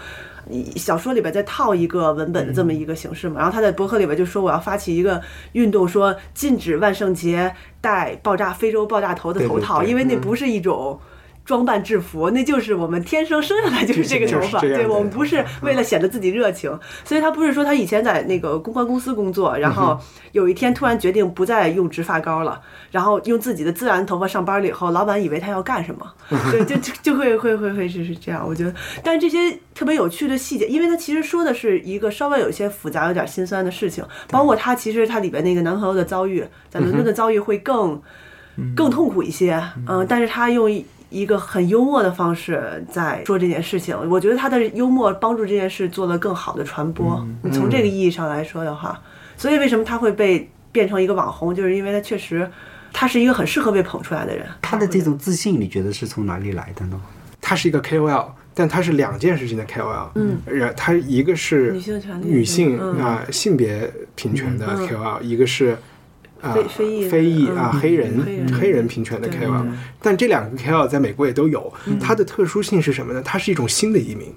小说里边再套一个文本的这么一个形式嘛，然后他在博客里边就说我要发起一个运动，说禁止万圣节戴爆炸非洲爆炸头的头套，对对对因为那不是一种。装扮制服，那就是我们天生生下来就是这个头发，对我们不是为了显得自己热情，所以他不是说他以前在那个公关公司工作，然后有一天突然决定不再用直发膏了，然后用自己的自然头发上班了以后，老板以为他要干什么，对，就就就会会会会是是这样，我觉得，但是这些特别有趣的细节，因为他其实说的是一个稍微有一些复杂、有点心酸的事情，包括他其实他里边那个男朋友的遭遇，在伦敦的遭遇会更。更痛苦一些，嗯，但是他用一一个很幽默的方式在说这件事情，我觉得他的幽默帮助这件事做了更好的传播。你从这个意义上来说的话，所以为什么他会被变成一个网红，就是因为他确实他是一个很适合被捧出来的人。他的这种自信，你觉得是从哪里来的呢？他是一个 KOL，但他是两件事情的 KOL。嗯，然他一个是女性权利女性嗯啊、性别平权的 KOL，、一个是。啊，非非裔非裔啊，嗯黑人黑人平权的对 KOL，但这两个 KOL 在美国也都有。它的特殊性是什么呢？它是一种新的移民。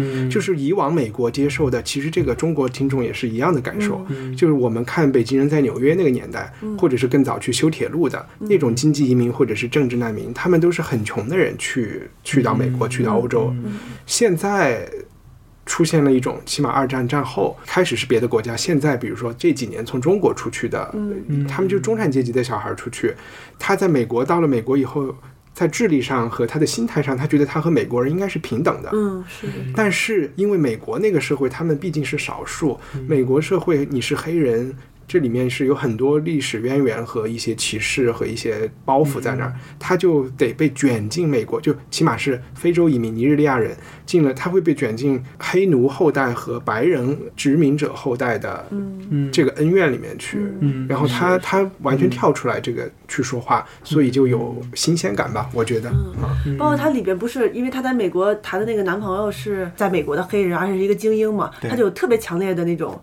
嗯，就是以往美国接受的，其实这个中国听众也是一样的感受，就是我们看北京人在纽约那个年代，或者是更早去修铁路的那种经济移民或者是政治难民，他们都是很穷的人去去到美国，去到欧洲。现在出现了一种，起码二战战后开始是别的国家，现在比如说这几年从中国出去的，他们就中产阶级的小孩出去，他在美国到了美国以后。在智力上和他的心态上，他觉得他和美国人应该是平等的。嗯，是但是因为美国那个社会，他们毕竟是少数，美国社会你是黑人，这里面是有很多历史渊源和一些歧视和一些包袱在那儿，他就得被卷进美国，就起码是非洲移民尼日利亚人进了，他会被卷进黑奴后代和白人殖民者后代的这个恩怨里面去，然后他他完全跳出来这个去说话，所以就有新鲜感吧，我觉得。嗯。包括他里边不是因为他在美国谈的那个男朋友是在美国的黑人，而且是一个精英嘛，他就有特别强烈的那种。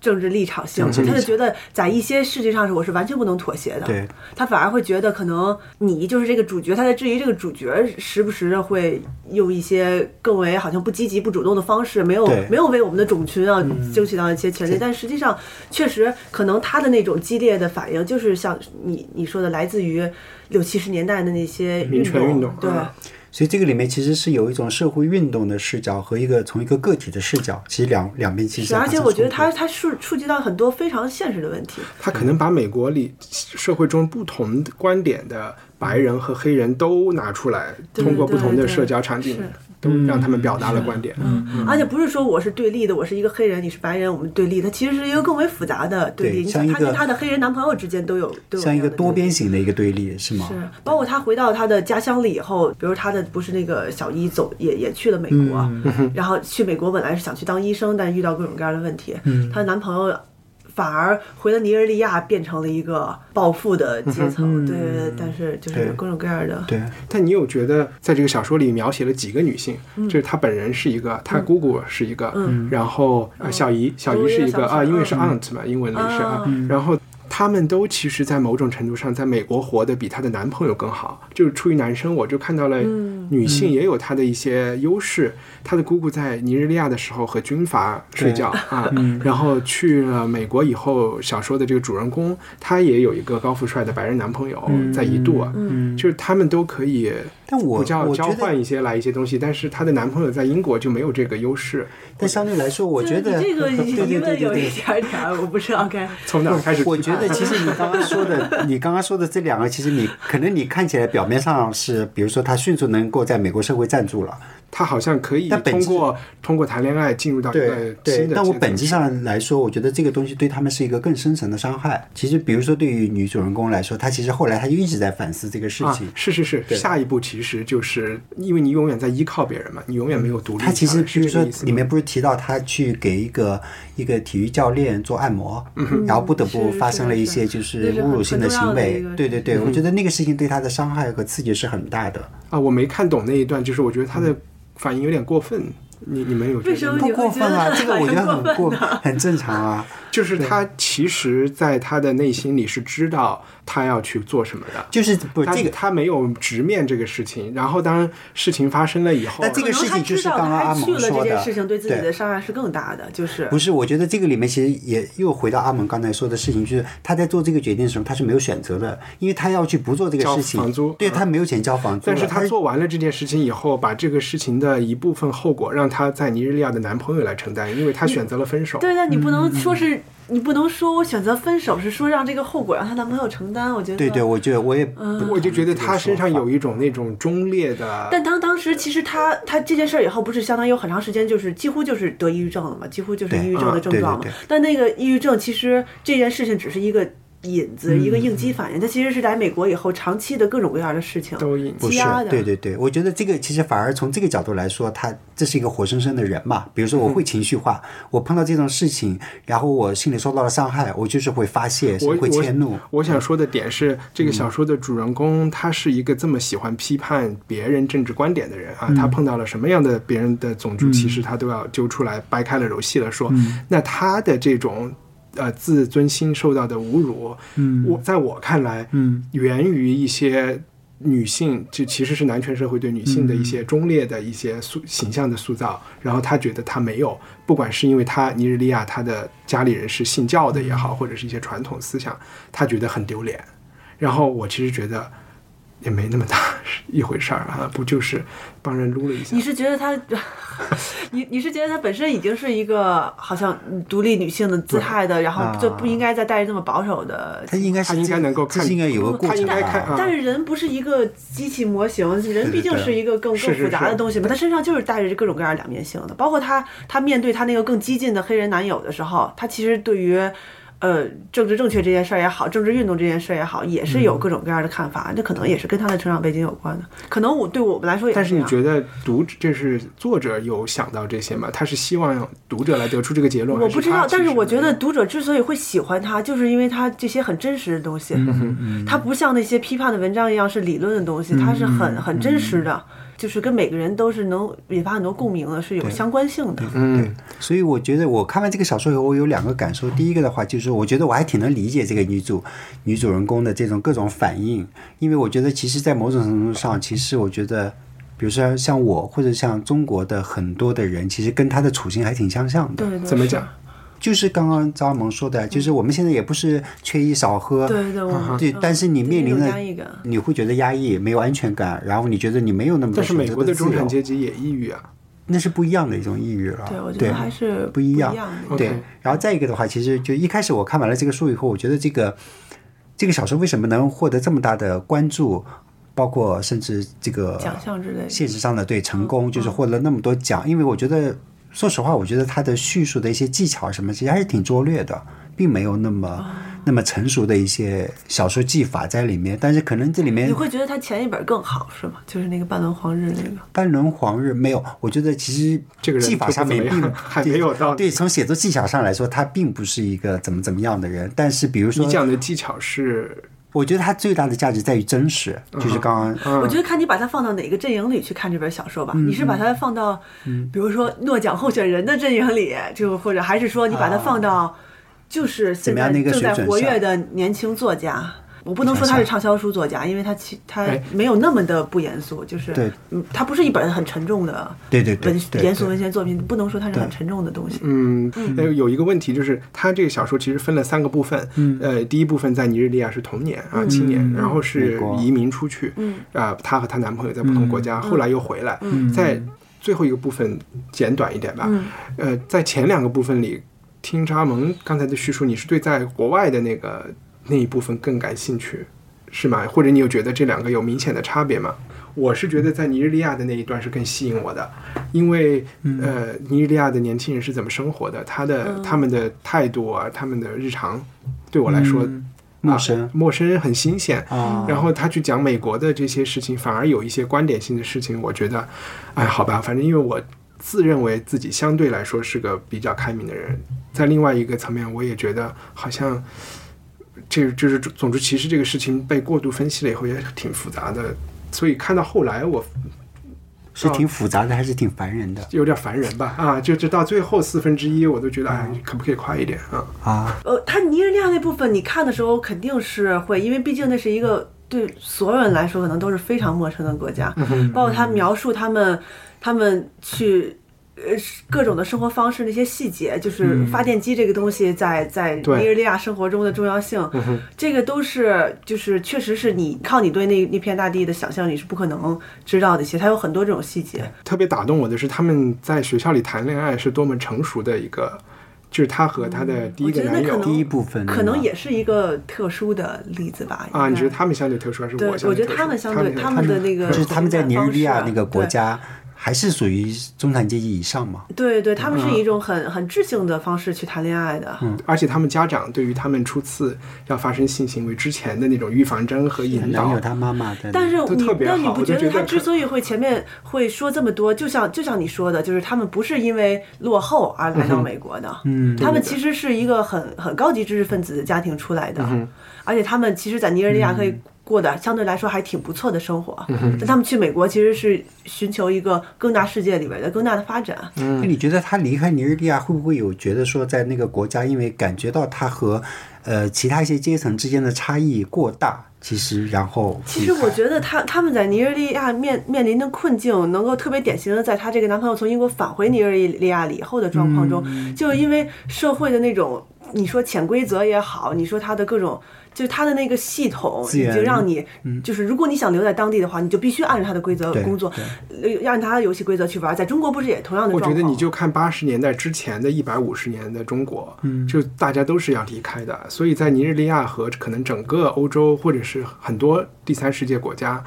政治立场性，他就觉得在一些事情上是我是完全不能妥协的。对，他反而会觉得可能你就是这个主角，他在质疑这个主角时不时的会用一些更为好像不积极、不主动的方式，没有没有为我们的种群啊争取到一些权利，但实际上确实可能他的那种激烈的反应，就是像你你说的，来自于六七十年代的那些民权运动对。嗯所以这个里面其实是有一种社会运动的视角和一个从一个个体的视角，其实两两边其实是，而且我觉得它它触触及到很多非常现实的问题。他可能把美国里社会中不同观点的白人和黑人都拿出来，通过不同的社交场景是，都让他们表达了观点。嗯，而且不是说我是对立的，我是一个黑人，你是白人，我们对立，它其实是一个更为复杂的对立。你想，对像一个她跟她的黑人男朋友之间都有都有像一个多边形的一个对立，是吗？是，包括他回到他的家乡了以后，比如他的不是那个小一走也也去了美国，然后去美国本来是想去当医生，但遇到各种各样的问题，她男朋友反而回到尼日利亚，变成了一个暴富的阶层，对对对，但是就是有各种各样的，对，但你有觉得在这个小说里描写了几个女性？就是她本人是一个，她姑姑是一个，然后呃小姨小姨是一个啊，因为是嗯。aunt 嘛，英文里是啊啊，然后他们都其实，在某种程度上，在美国活得比她的男朋友更好。就是出于男生，我就看到了女性也有她的一些优势。她的姑姑在尼日利亚的时候和军阀睡觉啊，然后去了美国以后，小说的这个主人公她也有一个高富帅的白人男朋友，在一度啊，就是他们都可以。但我不叫交我觉得，换一些来一些东西，但是她的男朋友在英国就没有这个优势。但相对来说，我觉得这个 对对疑对对对问有一。点点，我不知道该。从哪儿开始？我觉得其实你刚刚说的，你刚刚说的这两个，其实你可能你看起来表面上是，比如说他迅速能够在美国社会站住了，他好像可以通过通过谈恋爱进入到一个对对新，的但我本质上来说，我觉得这个东西对他们是一个更深层的伤害。其实，比如说对于女主人公来说，她其实后来她就一直在反思这个事啊情。，是是是，下一步其实就是因为你永远在依靠别人嘛，你永远没有独立下来。她其实，比如说里面不是提到她去给一个一个体育教练做按摩，然后不得不发生了一些就是侮辱性的行为。对对对，我觉得那个事情对她的伤害和刺激是很大的。啊，我没看懂那一段，就是我觉得他的反应有点过分。你你们有觉为什么得吗？不你会觉过分啊，这个我觉得很过 很正常啊。就是他其实在他的内心里是知道他要去做什么的。就是不他这个，他没有直面这个事情，然后当事情发生了以后，那这个事情就是刚刚阿蒙说的这件事情对自己的伤害是更大的，就是不是，我觉得这个里面其实也又回到阿蒙刚才说的事情，就是他在做这个决定的时候，他是没有选择的，因为他要去不做这个事情，房租。嗯。对他没有钱交房租了，但是他做完了这件事情以后，把这个事情的一部分后果让他在尼日利亚的男朋友来承担，因为他选择了分手。对，那你不嗯能说是，你不能说我选择分手是说让这个后果让她男朋友承担，我觉得对对，我觉得我也我就觉得她身上有一一种那种忠烈的，但当当时其实她她这件事儿以后，不是相当于有很长时间就是几乎就是得抑郁症了嘛，几乎就是抑郁症的啊症状嘛。对对对。但那个抑郁症其实这件事情只是一个引子，嗯一个应激反应，它其实是来美国以后长期的各种各样的事情都引不是积压，的。对对对，我觉得这个其实反而从这个角度来说，他这是一个活生生的人嘛。比如说，我会情绪化，我碰到这种事情，然后我心里受到了伤害，我就是会发泄，我会迁怒。我想说的点是，这个小说的主人公他是一个这么喜欢批判别人政治观点的人啊，他碰到了什么样的别人的种族歧视，他都要揪出来掰开了揉细了说。那他的这种。呃，自尊心受到的侮辱，嗯，我在我看来，嗯，源于一些女性，就其实是男权社会对女性的一些忠烈的一些塑形象的塑造，然后他觉得他没有，不管是因为他尼日利亚他的家里人是信教的也好，或者是一些传统思想，他觉得很丢脸。然后我其实觉得也没那么大一回事儿啊，不就是帮人撸了一下你？是觉得她，你你是觉得她 本身已经是一个好像独立女性的姿态的，然后就不应该再带着这么保守的他应该是他应该能够看应该有个过程但是人不是一个机器模型，人毕竟是一个更更复杂的东西嘛。他身上就是带着各种各样两面性的，包括他他面对他那个更激进的黑人男友的时候，他其实对于。呃，政治正确这件事儿也好，政治运动这件事儿也好，也是嗯有各种各样的看法。这可能也是跟他的成长背景有关的。可能我对我们来说也但是你觉得读这是作者有想到这些吗？他是希望读者来得出这个结论？我不知道，但是我觉得读者之所以会喜欢他，就是因为他这些很真实的东西。他不像那些批判的文章一样是理论的东西，他是很很真实的，就是跟每个人都是能引发很多共鸣的，是有相关性的。嗯，所以我觉得我看完这个小说以后，我有两个感受。第一个的话，就是我觉得我还挺能理解这个女主女主人公的这种各种反应，因为我觉得其实，在某种程度上，其实我觉得，比如说像我或者像中国的很多的人，其实跟她的处境还挺相像的。对对，怎么讲？？就是刚刚张萌说的，就是我们现在也不是缺衣少喝，对对，对，但是你面临的的压抑感。你会觉得压抑，没有安全感，然后你觉得你没有那么多但是美国的中产阶级也抑郁啊。那是不一样的一种抑郁了。对，我觉得还是不一样。对然后再一个的话，其实就一开始我看完了这个书以后，我觉得这个这个小说为什么能获得这么大的关注，包括甚至这个奖项之类的现实上的对成功，就是获得了那么多奖。因为我觉得，说实话，我觉得他的叙述的一些技巧什么，其实还是挺拙劣的，并没有那么。那么成熟的一些小说技法在里面，但是可能这里面你会觉得他前一本更好是吗？就是那个半轮黄日那个。半轮黄日没有，我觉得其实这个技法上面并就不怎么样还没有到对，从写作技巧上来说，他并不是一个怎么怎么样的人。但是比如说你，讲的技巧是，我觉得它最大的价值在于真实，就是刚刚我觉得看你把它放到哪个阵营里去看这本小说吧。你是把它放到，比如说诺奖候选人的阵营里，就或者还是说你把它放到就是现在怎么样的一个正在活跃的年轻作家。我不能说他是畅销书作家，因为他其他哎。没有那么的不严肃，就是对。嗯，他不是一本很沉重的对对对严肃文学作品，不能说它是很沉重的东西。嗯，呃，有一个问题就是，他这个小说其实分了三个部分。嗯，呃，第一部分在尼日利亚是童年啊，青年，然后是移民出去，嗯。啊，她和她男朋友在不同国家，后来又回来，在最后一个部分简短一点吧。嗯。呃，在前两个部分里，听扎蒙刚才的叙述，你是对在国外的那个那一部分更感兴趣，是吗？或者你有觉得这两个有明显的差别吗？我是觉得在尼日利亚的那一段是更吸引我的，因为呃，尼日利亚的年轻人是怎么生活的，他的他们的态度啊，他们的日常，对我来说、陌生啊陌生很新鲜。啊，然后他去讲美国的这些事情，反而有一些观点性的事情，我觉得，哎，好吧，反正因为我自认为自己相对来说是个比较开明的人，在另外一个层面，我也觉得好像这就是种族歧视这个事情被过度分析了以后也挺复杂的，所以看到后来我是挺复杂的，还是挺烦人的有点烦人吧，啊，就就到最后四分之一，我都觉得，哎，可不可以快一点啊？啊？呃，他尼日利亚那部分你看的时候肯定是会，因为毕竟那是一个对所有人来说可能都是非常陌生的国家，包括他描述他们他们去。呃，各种的生活方式那些细节，就是发电机这个东西在在尼日利亚生活中的重要性，这个都是就是确实是你靠你对那那片大地的想象，你是不可能知道的一些，它有很多这种细节。特别打动我的是，他们在学校里谈恋爱是多么成熟的一个，就是他和他的第一个男友第一部分可能也是一个特殊的例子吧。啊，你觉得他们相对特殊还是对，我相对？我觉得他们相对他他们的那个就是他们在尼日利亚那个国家还是属于中产阶级以上嘛？对对，他们是嗯以一种很很智性的方式去谈恋爱的。嗯。而且他们家长对于他们初次要发生性行为之前的那种预防针和引导他妈妈的，但是你都特别但你不觉得他之所以会前面会说这么多，就像就像你说的，就是他们不是因为落后而来到美国的，嗯，他们其实是一个很很高级知识分子的家庭出来的，而且他们其实，在尼日利亚可以过得相对来说还挺不错的生活，但他们去美国其实是寻求一个更大世界里边的更大的发展，那你觉得他离开尼日利亚会不会有觉得说，在那个国家，因为感觉到他和呃其他一些阶层之间的差异过大，其实然后其实我觉得他他们在尼日利亚面面临的困境，能够特别典型的在她这个男朋友从英国返回尼日利亚以后的状况中，就是因为社会的那种你说潜规则也好，你说他的各种。就是他的那个系统已经让你，就是如果你想留在当地的话，你就必须按照他的规则工作，呃按他的游戏规则去玩。在中国不是也同样的我？觉得你就看八十年代之前的一百五十年的中国，嗯就大家都是要离开的，所以在尼日利亚和可能整个欧洲或者是很多第三世界国家，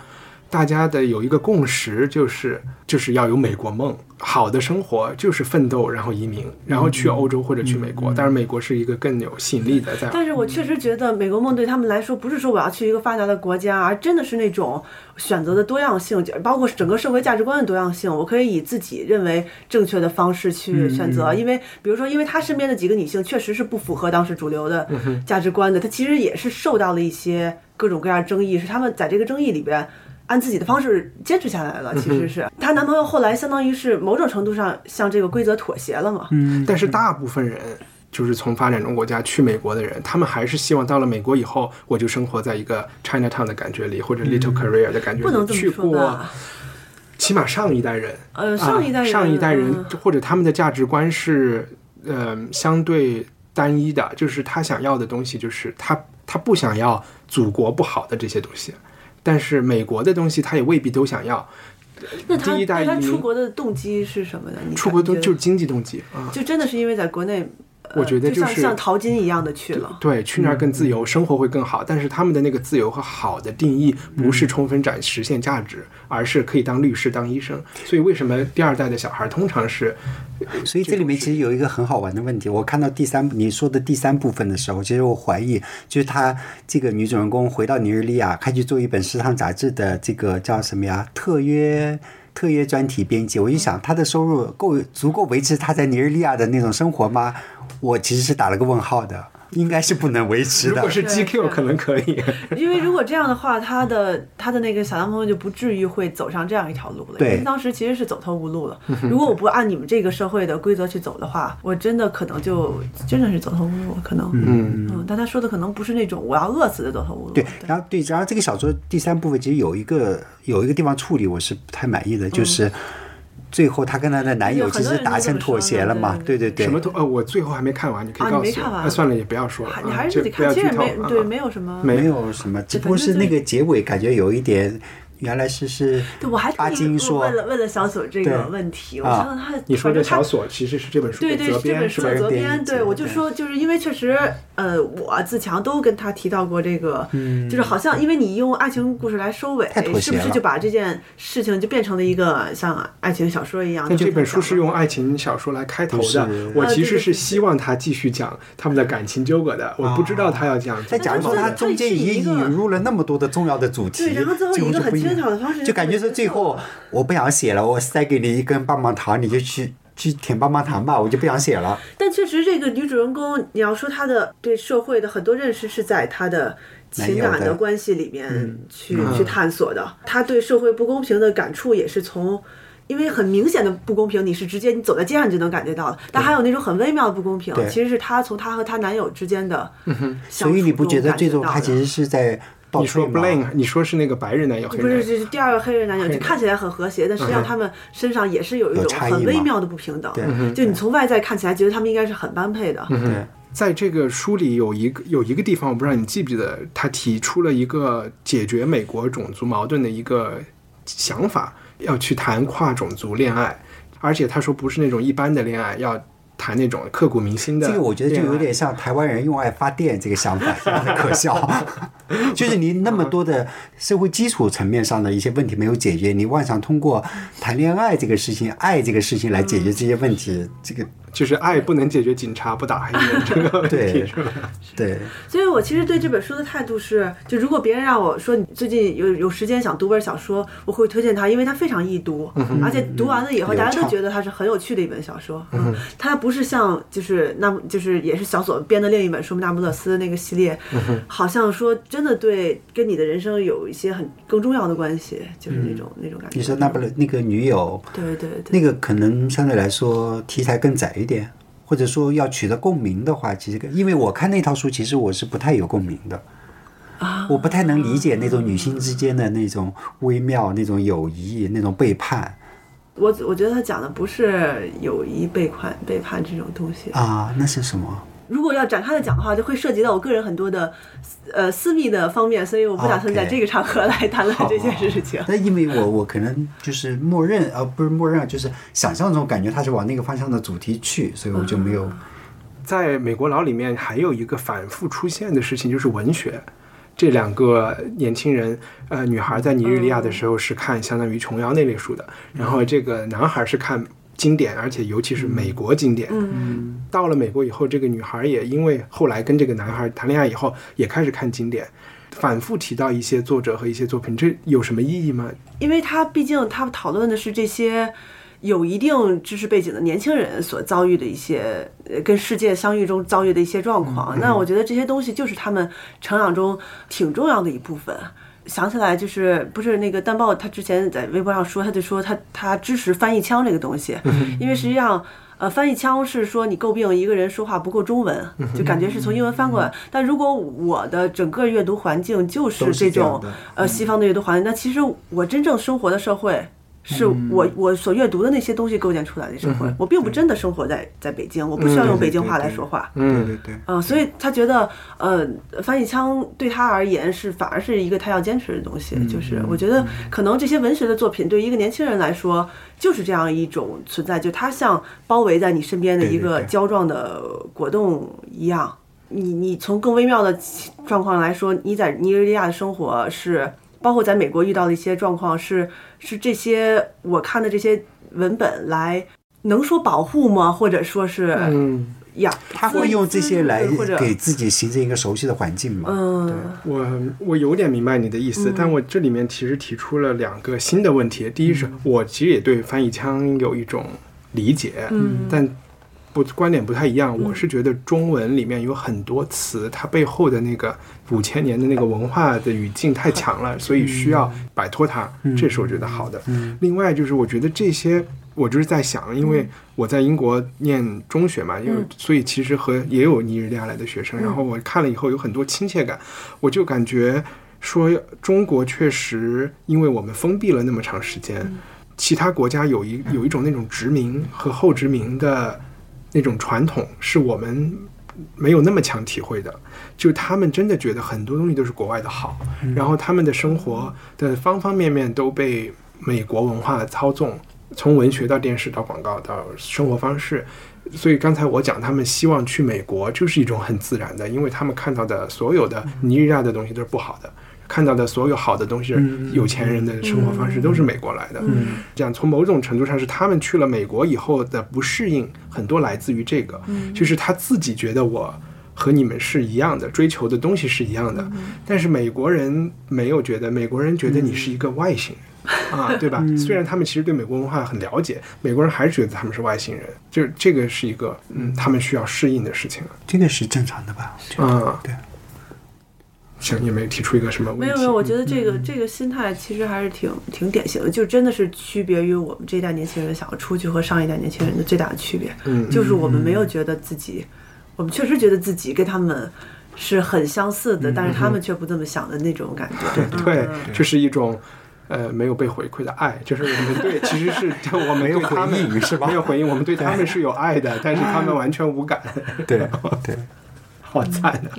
大家的有一个共识，就是就是要有美国梦，好的生活就是奋斗，然后移民，然后去欧洲或者去美国。但是，美国是一个更有吸引力的，在但是我确实觉得美国梦对他们来说，不是说我要去一个发达的国家，而真的是那种选择的多样性，包括整个社会价值观的多样性。我可以以自己认为正确的方式去选择，因为比如说，因为他身边的几个女性确实是不符合当时主流的价值观的，她其实也是受到了一些各种各样的争议，是他们在这个争议里边。按自己的方式坚持下来了，其实是她男朋友后来相当于是某种程度上向这个规则妥协了嘛。嗯但是大部分人。就是从发展中国家去美国的人，他们还是希望到了美国以后，我就生活在一个 Chinatown 的感觉里，或者 Little Korea 的感觉里，不能这去么说过？起码上一代人，呃，上一代啊、人，上一代人嗯或者他们的价值观是，呃，相对单一的，就是他想要的东西，就是他他不想要祖国不好的这些东西，但是美国的东西他也未必都想要。那他第一代那他出国的动机是什么呢？出国都就是经济动机啊，就真的是因为在国内，呃我觉得就就是像像淘金一样的去了。对，去那儿更自由，生活会更好。但是他们的那个自由和好的定义，不是充分展实现价值，而是可以当律师、当医生。所以为什么第二代的小孩通常是所以这里面其实有一个很好玩的问题，我看到第三你说的第三部分的时候，其实我怀疑就是她这个女主人公回到尼日利亚，她去做一本时尚杂志的这个叫什么呀？特约特约专题编辑。我一想，她的收入够足够维持她在尼日利亚的那种生活吗？我其实是打了个问号的。应该是不能维持的如果。是 GQ 可能可以。因为如果这样的话，他的他的那个小男朋友就不至于会走上这样一条路了。对因为当时其实是走投无路了。如果我不按你们这个社会的规则去走的话，我真的可能就真的是走投无路，可能。嗯，嗯，但他说的可能不是那种我要饿死的走投无路。对，然后对，然后这个小说第三部分其实有一个有一个地方处理我是不太满意的，就是最后她跟她的男友其实达成妥协了嘛，对对对什，么妥呃，我最后还没看完，你可以啊告诉我。你没看完那算了，也不要说了你还是看，其不要剧透实没对，啊没有什么。没没有什么，只不过是那个结尾感觉有一点，原来是是对，我还特巴意金说问了问了小索这个问题，我啊想想他，你说的反正他小锁其实是这本书对对，的责这本编是吧书的？责编，对我就说，就是因为确实，呃，我自强都跟他提到过这个，就是好像因为你用爱情故事来收尾是不是就把这件事情就变成了一个像爱情小说一样？就但这本书是用爱情小说来开头的，我其实是希望他继续讲他们的感情纠葛的，我不知道他要讲。但假如说他中间已经引入了那么多的重要的主题，对然后最后以一个很就不应轻巧的方式就感觉是最后我不想写了，我塞给你一根棒棒糖，你就去去舔棒棒糖吧，我就不想写了。但确实，这个女主人公，你要说她的对社会的很多认识是在她的情感的的关系里面去、嗯去探索的。她对社会不公平的感触也是从。因为很明显的不公平，你是直接你走在街上你就能感觉到的。但还有那种很微妙的不公平，其实是她从她和她男友之间的相处所以你不觉得最终中感他其实是在倒你说？Blaine，你说是那个白人男友黑不是，人？这是第二个黑人男友，就看起来很和谐，但实际上他们身上也是有一种很微妙的不平等对。就你从外在看起来，觉得他们应该是很般配的。对，在这个书里有一个有一个地方，我不知道你记不记得，他提出了一个解决美国种族矛盾的一个想法，要去谈跨种族恋爱，而且他说不是那种一般的恋爱，要谈那种刻骨铭心的。这个我觉得就有点像台湾人用爱发电这个想法 可笑，就是你那么多的社会基础层面上的一些问题没有解决，你妄想通过谈恋爱这个事情、爱这个事情来解决这些问题，这个就是爱不能解决警察不打黑人这个问题，对是吧？对所以我其实对这本书的态度是，就如果别人让我说你最近有有时间想读本小说，我会推荐他，因为它非常易读，而且读完了以后流大家都觉得它是很有趣的一本小说。嗯，它不是像就是那就是也是小索编的另一本书《那不勒斯》那个系列，好像说真的对跟你的人生有一些很更重要的关系，就是那种那种感觉。你说那不勒那个女友，对对对，那个可能相对来说题材更窄一点，或者说要取得共鸣的话，其实因为我看那套书，其实我是不太有共鸣的。啊我不太能理解那种女性之间的那种微妙、那种友谊、那种背叛我我觉得他讲的不是友谊背叛背叛这种东西。啊，那是什么？如果要展开的讲的话，就会涉及到我个人很多的，呃，私密的方面，所以我不打算在这个场合来谈论这件事情。那因为我我可能就是默认，呃，不是默认，就是想象中感觉它是往那个方向的主题去，所以我就没有。在美国佬里面还有一个反复出现的事情，就是文学。这两个年轻人，呃，女孩在尼日利亚的时候是看相当于琼瑶那类书的，然后这个男孩是看经典，而且尤其是美国经典。嗯，到了美国以后，这个女孩也因为后来跟这个男孩谈恋爱以后，也开始看经典，反复提到一些作者和一些作品，这有什么意义吗？因为他毕竟他讨论的是这些有一定知识背景的年轻人所遭遇的一些呃跟世界相遇中遭遇的一些状况。那我觉得这些东西就是他们成长中挺重要的一部分。想起来就是不是那个蛋豹，他之前在微博上说，他就说他他支持翻译腔这个东西，因为实际上。呃，翻译腔是说你诟病一个人说话不够中文，就感觉是从英文翻过来。但如果我的整个阅读环境就是这种呃西方的阅读环境，那其实我真正生活的社会。是我我所阅读的那些东西构建出来的社会，我并不真的生活在在北京，我不需要用北京话来说话。对对对，嗯，所以他觉得，呃，翻译腔对他而言是反而是一个他要坚持的东西。就是我觉得可能这些文学的作品对于一个年轻人来说，就是这样一种存在，就它像包围在你身边的一个胶状的果冻一样。你你从更微妙的状况来说，你在尼日利亚的生活是，包括在美国遇到的一些状况是是这些我看的这些文本来能说保护吗？或者说是嗯，呀，他会用这些来给自己形成一个熟悉的环境吗？嗯。我我有点明白你的意思，但我这里面其实提出了两个新的问题。第一是我其实也对翻译腔有一种理解，嗯但不观点不太一样。我是觉得中文里面有很多词，它背后的那个五千年的那个文化的语境太强了，所以需要摆脱它，这是我觉得好的。另外就是我觉得这些。我就是在想，因为我在英国念中学嘛，因为所以其实和也有尼日利亚来的学生，然后我看了以后有很多亲切感，我就感觉说中国确实，因为我们封闭了那么长时间，其他国家有一有一种那种殖民和后殖民的那种传统，是我们没有那么强体会的，就他们真的觉得很多东西都是国外的好，然后他们的生活的方方面面都被美国文化操纵。从文学到电视到广告到生活方式，所以刚才我讲他们希望去美国，就是一种很自然的，因为他们看到的所有的尼日利亚的东西都是不好的，看到的所有好的东西，有钱人的生活方式都是美国来的。这样从某种程度上是他们去了美国以后的不适应，很多来自于这个，就是他自己觉得我和你们是一样的，追求的东西是一样的，但是美国人没有觉得，美国人觉得你是一个外星人。啊，对吧？虽然他们其实对美国文化很了解，美国人还是觉得他们是外星人，就是这个是一个嗯，他们需要适应的事情。这个是正常的吧？啊，对。行，你没提出一个什么问题？没有没有，我觉得这个这个心态其实还是挺挺典型的，就真的是区别于我们这一代年轻人想要出去和上一代年轻人的最大的区别。嗯，就是我们没有觉得自己，我们确实觉得自己跟他们是很相似的，但是他们却不这么想的那种感觉。对对，这是一种。呃，没有被回馈的爱，就是我们对，其实是 我没有回应是吧？没有回应，我们对他们是有爱的，但是他们完全无感。对对，好惨啊！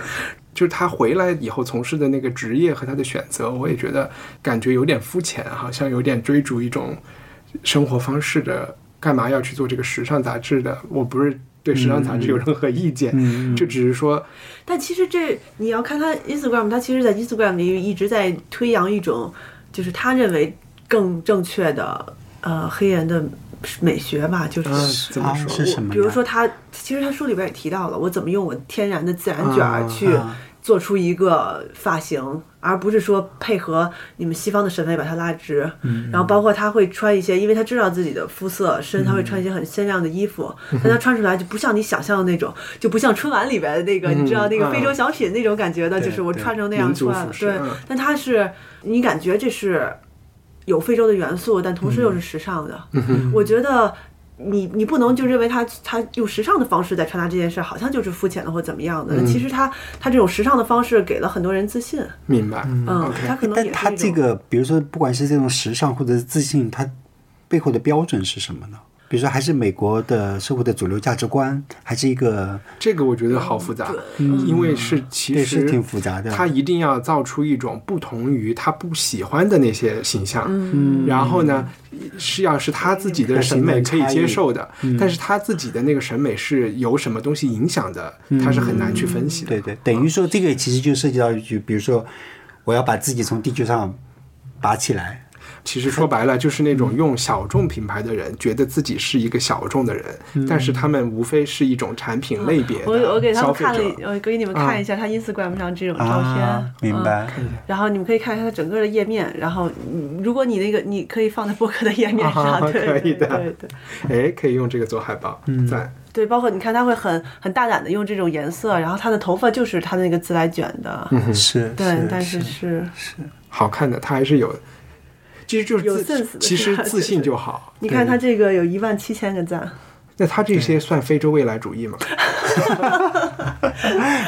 就是他回来以后从事的那个职业和他的选择，我也觉得感觉有点肤浅，好像有点追逐一种生活方式的。干嘛要去做这个时尚杂志的？我不是对时尚杂志有任何意见，就只是说。但其实这你要看他 Instagram，他其实，在 Instagram 里一直在推扬一种。就是他认为更正确的，呃，黑人的美学吧，就是怎么说？是什么？比如说，他其实他书里边也提到了，我怎么用我天然的自然卷去做出一个发型，而不是说配合你们西方的审美把它拉直。然后包括他会穿一些，因为他知道自己的肤色深，他会穿一些很鲜亮的衣服，但他穿出来就不像你想象的那种，就不像春晚里边的那个，你知道那个非洲小品那种感觉的，就是我穿成那样出来了。对，但他是。你感觉这是有非洲的元素，但同时又是时尚的。我觉得你你不能就认为他他用时尚的方式在传达这件事，好像就是肤浅的或怎么样的。其实他他这种时尚的方式给了很多人自信。明白，嗯，他可能但他这个，比如说，不管是这种时尚或者是自信，他背后的标准是什么呢？比如说，还是美国的社会的主流价值观，还是一个这个，我觉得好复杂，因为是其实挺复杂的。他一定要造出一种不同于他不喜欢的那些形象，嗯，然后呢，是要是他自己的审美可以接受的，但是他自己的那个审美是由什么东西影响的，他是很难去分析的。对对，等于说这个其实就涉及到一句，比如说，我要把自己从地球上拔起来。其实说白了，就是那种用小众品牌的人，觉得自己是一个小众的人，但是他们无非是一种产品类别。我我给他们看了，我给你们看一下他 Instagram 上这种照片，明白。然后你们可以看一下他整个的页面，然后如果你那个你可以放在博客的页面上，可以的，对对。哎，可以用这个做海报，在。对，包括你看他会很很大胆的用这种颜色，然后他的头发就是他那个自来卷的，嗯是，对，但是是是好看的，他还是有。其实就是有其实自信就好。你看他这个有一万七千个赞，那他这些算非洲未来主义吗？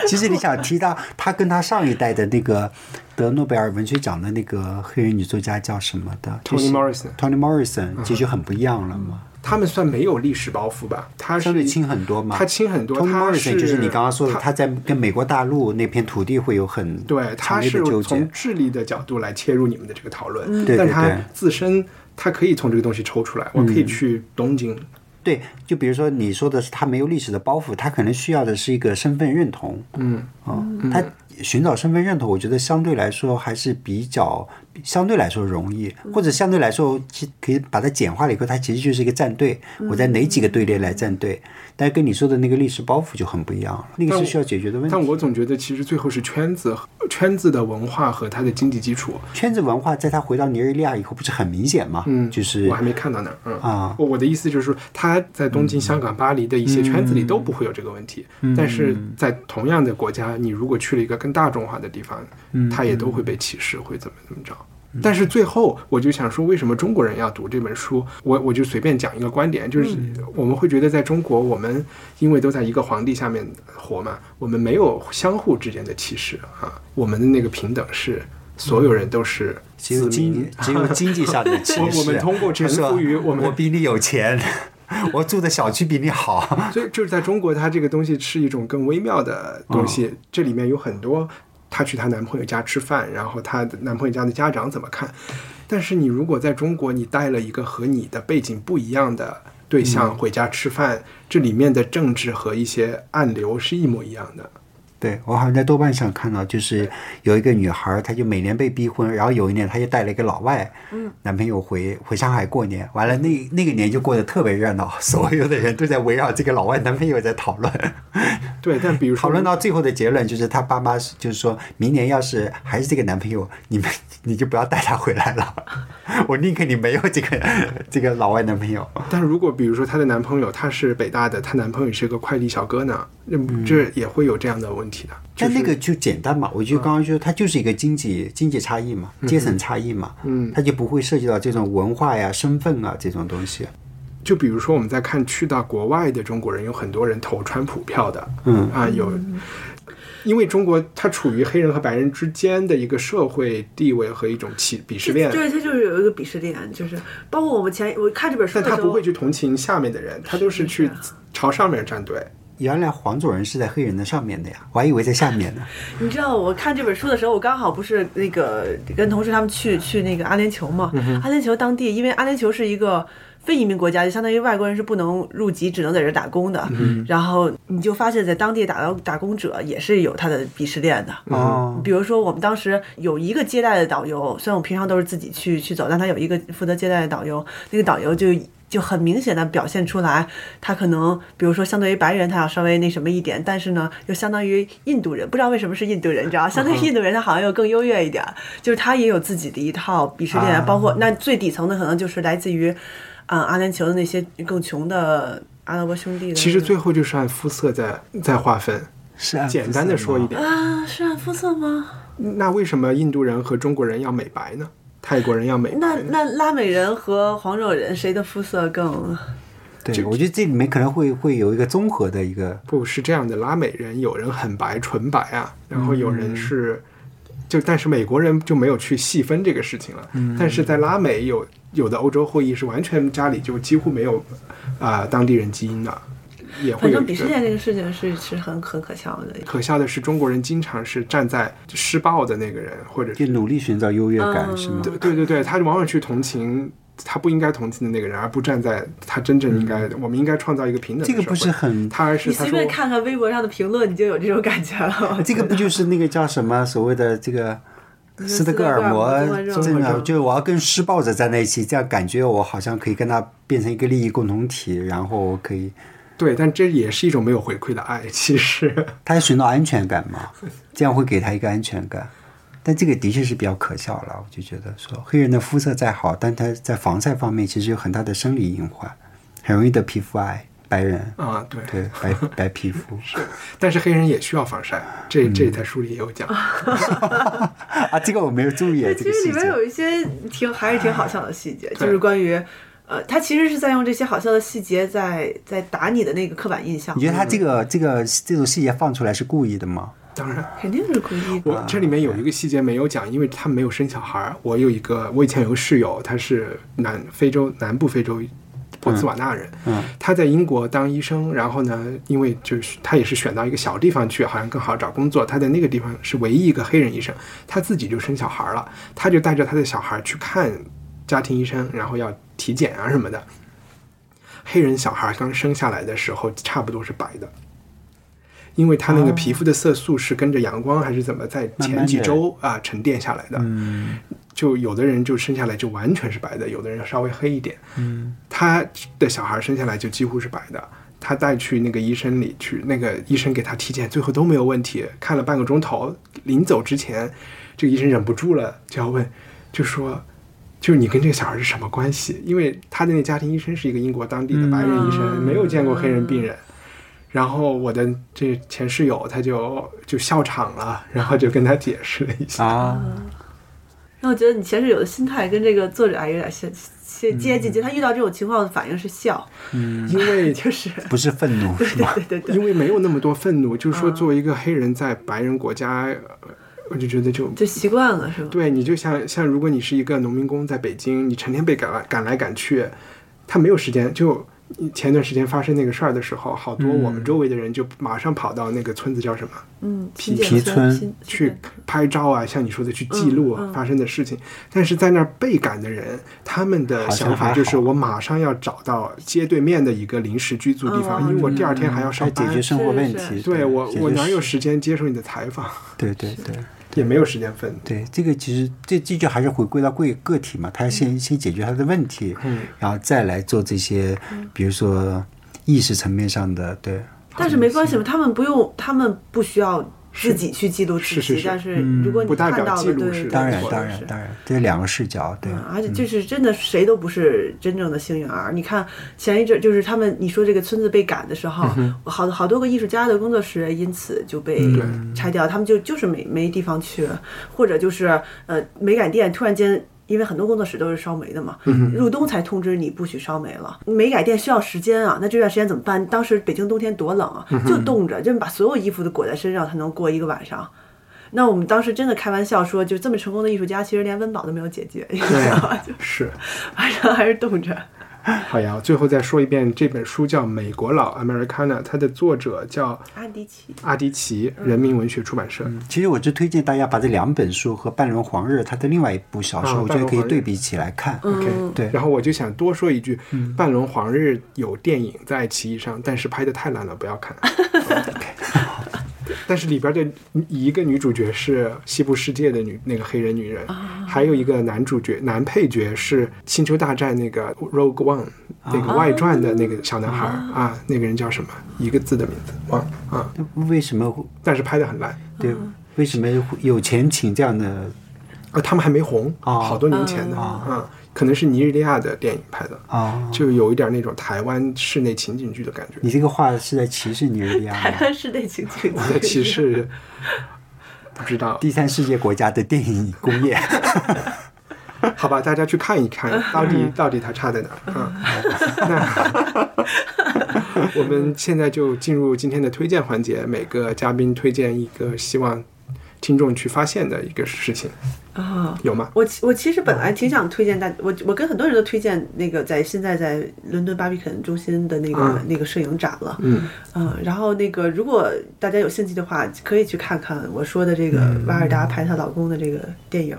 其实你想提到他跟他上一代的那个得诺贝尔文学奖的那个黑人女作家叫什么的？Toni Morrison，Toni Morrison，其实很不一样了嘛。他们算没有历史包袱吧？他相对轻很多嘛。他轻很多。Morrison 就是你刚刚说的，他在跟美国大陆那片土地会有很对，他是从智力的角度来切入你们的这个讨论，但他自身他可以从这个东西抽出来，我可以去东京。对，就比如说你说的是他没有历史的包袱，他可能需要的是一个身份认同。嗯啊，他寻找身份认同，我觉得相对来说还是比较相对来说容易，或者相对来说，其可以把它简化了以后，它其实就是一个战队，我在哪几个队列来站队。但是跟你说的那个历史包袱就很不一样了，那个是需要解决的问题。但我总觉得，其实最后是圈子、圈子的文化和它的经济基础。圈子文化在他回到尼日利亚以后，不是很明显吗？嗯，就是我还没看到那儿。嗯啊，我我的意思就是说，他在东京、香港、巴黎的一些圈子里都不会有这个问题，但是在同样的国家，你如果去了一个更大众化的地方，他也都会被歧视，会怎么怎么着。但是最后，我就想说，为什么中国人要读这本书？我我就随便讲一个观点，就是我们会觉得，在中国，我们因为都在一个皇帝下面活嘛，我们没有相互之间的歧视啊，我们的那个平等是所有人都是只有经子民只有经济上的歧视。我我们通过 臣就说服于我们我比你有钱，我住的小区比你好。所以就是在中国，它这个东西是一种更微妙的东西，这里面有很多。她去她男朋友家吃饭，然后她的男朋友家的家长怎么看？但是你如果在中国，你带了一个和你的背景不一样的对象回家吃饭，这里面的政治和一些暗流是一模一样的。对我好像在豆瓣上看到，就是有一个女孩，她就每年被逼婚，然后有一年她就带了一个老外男朋友回回上海过年，完了那那个年就过得特别热闹，所有的人都在围绕这个老外男朋友在讨论。对，但比如说讨论到最后的结论就是，她爸妈是就是说明年要是还是这个男朋友，你们 你就不要带他回来了，我宁可你没有这个这个老外男朋友。但如果比如说她的男朋友他是北大的，她男朋友是个快递小哥呢，那这也会有这样的问题的。但那个就简单嘛，我就刚刚说，它就是一个经济经济差异嘛，阶层差异嘛，嗯，它就不会涉及到这种文化呀、身份啊这种东西。就比如说我们在看去到国外的中国人，有很多人投川普票的，嗯啊有，因为中国它处于黑人和白人之间的一个社会地位和一种歧鄙视链，对，它就是有一个鄙视链，就是包括我们前我看这本书但他不会去同情下面的人，他都是去朝上面站队。原来黄种人是在黑人的上面的呀，我还以为在下面呢。你知道我看这本书的时候，我刚好不是那个跟同事他们去去那个阿联酋嘛？阿联酋当地，因为阿联酋是一个非移民国家，就相当于外国人是不能入籍，只能在这儿打工的。然后你就发现，在当地打到打工者也是有他的鄙视链的。哦，比如说，我们当时有一个接待的导游，虽然我平常都是自己去去走，但他有一个负责接待的导游，那个导游就就很明显的表现出来，他可能比如说相对于白人，他要稍微那什么一点，但是呢，又相当于印度人，不知道为什么是印度人，你知道，相对于印度人，他好像又更优越一点，就是他也有自己的一套鄙视链，啊包括那最底层的可能就是来自于，嗯，阿联酋的那些更穷的阿拉伯兄弟。其实最后就是按肤色在在划分。是啊，简单的说一点，啊，是按肤色吗？那为什么印度人和中国人要美白呢？泰国人要美那？那拉美人和黄种人谁的肤色更？对，我觉得这里面可能会会有一个综合的一个，不是这样的，拉美人有人很白纯白啊，然后有嗯人是，就但是美国人就没有去细分这个事情了。嗯但是在拉美有有的欧洲后裔是完全家里就几乎没有啊、当地人基因的，也会反。正鄙视链这个事情是是很很可笑的。可笑的是，中国人经常是站在施暴的那个人，或者就是努力寻找优越感，嗯是吗？对对对对，他往往去同情他不应该同情的那个人，而不站在他真正应该，我们应该创造一个平等的社会。这个不是很，他而是你随便看看微博上的评论，你就有这种感觉了。这个不就是那个叫什么所谓的这个斯德哥尔摩症真的，综合症就是我要跟施暴者站在一起，这样感觉我好像可以跟他变成一个利益共同体，然后我可以，对，但这也是一种没有回馈的爱。其实，他要寻找安全感嘛，这样会给他一个安全感。但这个的确是比较可笑了，我就觉得说黑人的肤色再好，但他在防晒方面其实有很大的生理隐患，很容易得皮肤癌。白人啊，对，对白白皮肤 是但是黑人也需要防晒，这这在书里也有讲。啊，这个我没有注意这其实里面。有一些挺还是挺好笑的细节，就是关于。呃，他其实是在用这些好笑的细节在在打你的那个刻板印象你，觉得他这个这个这种细节放出来是故意的吗？当然，肯定是故意的。我这里面有一个细节没有讲，因为他没有生小孩儿。我有一个，我以前有个室友，他是南非洲南部非洲博茨瓦纳人，嗯他在英国当医生，然后呢，因为就是他也是选到一个小地方去，好像更好找工作。他在那个地方是唯一一个黑人医生，他自己就生小孩了，他就带着他的小孩去看家庭医生，然后要体检啊什么的。黑人小孩刚生下来的时候，差不多是白的，因为他那个皮肤的色素是跟着阳光还是怎么在前几周啊沉淀下来的。嗯就有的人就生下来就完全是白的，有的人稍微黑一点。嗯，他的小孩生下来就几乎是白的。他带去那个医生里去，那个医生给他体检，最后都没有问题。看了半个钟头，临走之前，这个医生忍不住了，就要问，就说，就是你跟这个小孩是什么关系？因为他的那家庭医生是一个英国当地的白人医生，没有见过黑人病人。然后我的这前室友他就就笑场了，然后就跟他解释了一下。啊，那我觉得你前室友的心态跟这个作者还有点像接接近，就他遇到这种情况的反应是笑，嗯因为 就是 不是愤怒是吗？对对对因为没有那么多愤怒，就是说作为一个黑人在白人国家，呃我就觉得就就习惯了是吧？对你就像像如果你是一个农民工在北京，你成天被赶来赶来赶去，他没有时间就。前段时间发生那个事儿的时候，好多我们周围的人就马上跑到那个村子叫什么嗯，皮皮村去拍照啊，像你说的去记录嗯嗯发生的事情。但是在那儿被赶的人，他们的想法就是我马上要找到街对面的一个临时居住地方，嗯因为我第二天还要来上班解决。生活问题。对我，我哪有？时间接受你的采访？对对对。也没有时间分。对，这个其实这这就还是回归到个个体嘛，他先先解决他的问题，嗯，然后再来做这些，比如说意识层面上的，对，但是没关系嘛，他们不用，他们不需要自己去记录自己，是是是。但是如果你不代表看到了，对，记录是当然当然当然，这两个视角，对，嗯，而且就是真的谁都不是真正的幸运儿。你看前一阵就是他们你说这个村子被赶的时候，好好多个艺术家的工作室因此就被拆掉，他们就就是没没地方去，或者就是呃没改店突然间。因为很多工作室都是烧煤的嘛，入冬才通知你不许烧煤了。煤改电需要时间啊，那这段时间怎么办？当时北京冬天多冷啊，就冻着，就把所有衣服都裹在身上才能过一个晚上。那我们当时真的开玩笑说，就这么成功的艺术家，其实连温饱都没有解决，你知道吗？就是晚上还是冻着。好呀，最后再说一遍，这本书叫《美国佬 Americana》，它的作者叫阿迪奇，阿迪奇，人民文学出版社。其实我就推荐大家把这两本书和半轮黄日他的另外一部小说，啊我觉得可以对比起来看。OK，对然后我就想多说一句，半轮黄日》有电影在爱奇艺上，但是拍的太烂了，不要看。但是里边的一个女主角是西部世界的女那个黑人女人，还有一个男主角男配角是《星球大战》那个 Rogue One 那个外传的那个小男孩啊，那个人叫什么？一个字的名字忘了啊，为什么会但是拍的很烂。对？为什么会有钱请这样的？啊，他们还没红，哦好多年前的啊，可能是尼日利亚的电影拍的，哦，就有一点那种台湾室内情景剧的感觉。你这个话是在歧视尼日利亚台吗？湾室内情景我在歧视，不知道，第三世界国家的电影工业。好吧，大家去看一看，到底到底它差在哪儿啊？那 我们现在就进入今天的推荐环节，每个嘉宾推荐一个希望听众去发现的一个事情，啊。有吗？我其我其实本来挺想推荐大我我跟很多人都推荐那个在现在在伦敦巴比肯中心的那个、嗯。那个摄影展了，嗯。嗯，然后那个如果大家有兴趣的话，可以去看看我说的这个瓦尔达拍她老公的这个电影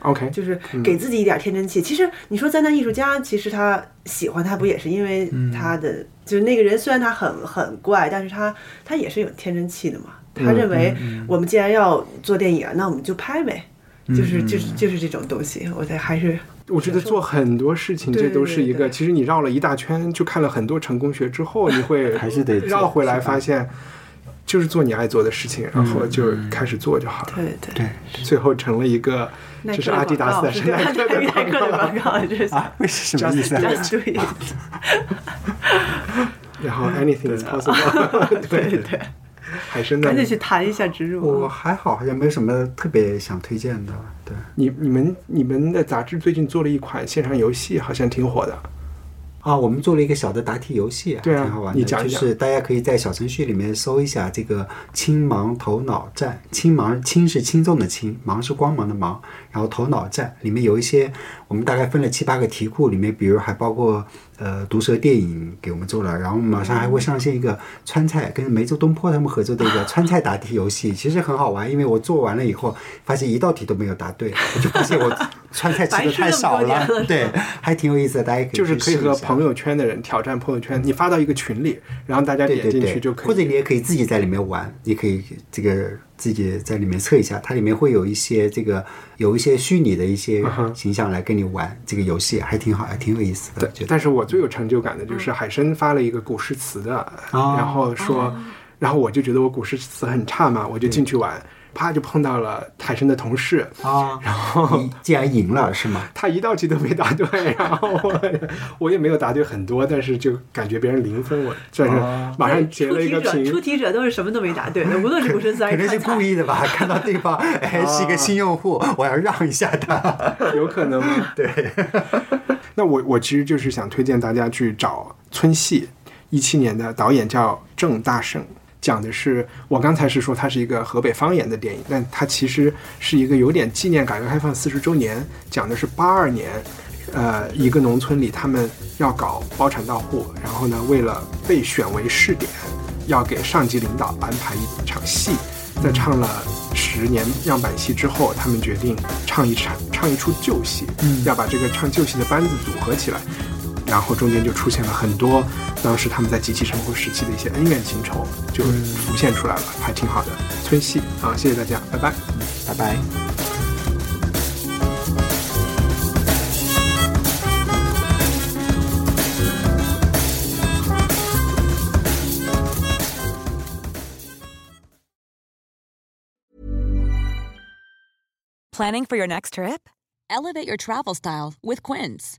，，OK，就是给自己一点天真气。其实你说灾难艺术家，其实他喜欢他不也是因为他的，就是那个人虽然他很很怪，但是他他也是有天真气的嘛。他认为我们既然要做电影，那我们就拍呗，就是就是就是这种东西。我才还是我觉得做很多事情，这都是一个。对对其实你绕了一大圈，就看了很多成功学之后，你会 还是得绕回来，发现就是做你爱做的事情，然后就开始做就好了。对对。对最后成了一个，这是阿迪达斯的圣诞对克的耐克的广告这是 啊，为什么意思？啊。然后 anything is possible，对。对对，还是那赶紧去谈一下植入。我还好，好像没有什么特别想推荐的。对，你你们你们的杂志最近做了一款线上游戏，好像挺火的。啊，我们做了一个小的答题游戏，对啊挺好玩的。你讲一讲就是大家可以在小程序里面搜一下这个“青芒头脑战”，青芒青是轻重的轻，芒是光芒的芒，然后头脑战里面有一些，我们大概分了七八个题库，里面比如还包括呃毒蛇电影给我们做了，然后马上还会上线一个川菜跟梅州东坡他们合作的一个川菜答题游戏，其实很好玩，因为我做完了以后发现一道题都没有答对，我就发现我川菜吃的太少了 对，还挺有意思的，大家可以就是可以和朋友友圈的人挑战朋友圈，你发到一个群里，然后大家点进去，就可以。或者你也可以自己在里面玩，你可以这个自己在里面测一下，它里面会有一些这个有一些虚拟的一些形象来跟你玩这个游戏，还挺好，还挺有意思的。但是我最有成就感的就是海参发了一个古诗词的，哦。然后说，然后我就觉得我古诗词很差嘛，我就进去玩，啪就碰到了海参的同事，啊，然后你竟然赢了是吗？他一道题都没答对，然后我 我也没有答对很多，但是就感觉别人零分，我算是马上截了一个出题者出。题者都是什么都没答对的，无论是古诗词还可能是。故意的吧？看到对方哎是一个新用户，我要让一下他。有可能吗？对。那我我其实就是想推荐大家去找村戏，一七年的导演叫郑大圣，讲的是我刚才是说它是一个河北方言的电影，但它其实是一个有点纪念改革开放四十周年，讲的是八二年。呃，一个农村里，他们要搞包产到户，然后呢，为了被选为试点，要给上级领导安排一场戏，在唱了十年样板戏之后，他们决定唱一场唱一出旧戏，要把这个唱旧戏的班子组合起来，然后中间就出现了很多当时他们在集体生活时期的一些恩怨情仇，就浮现出来了，还挺好的。村戏啊，谢谢大家，拜拜。拜拜。Planning for your next trip? Elevate your travel style with Quince.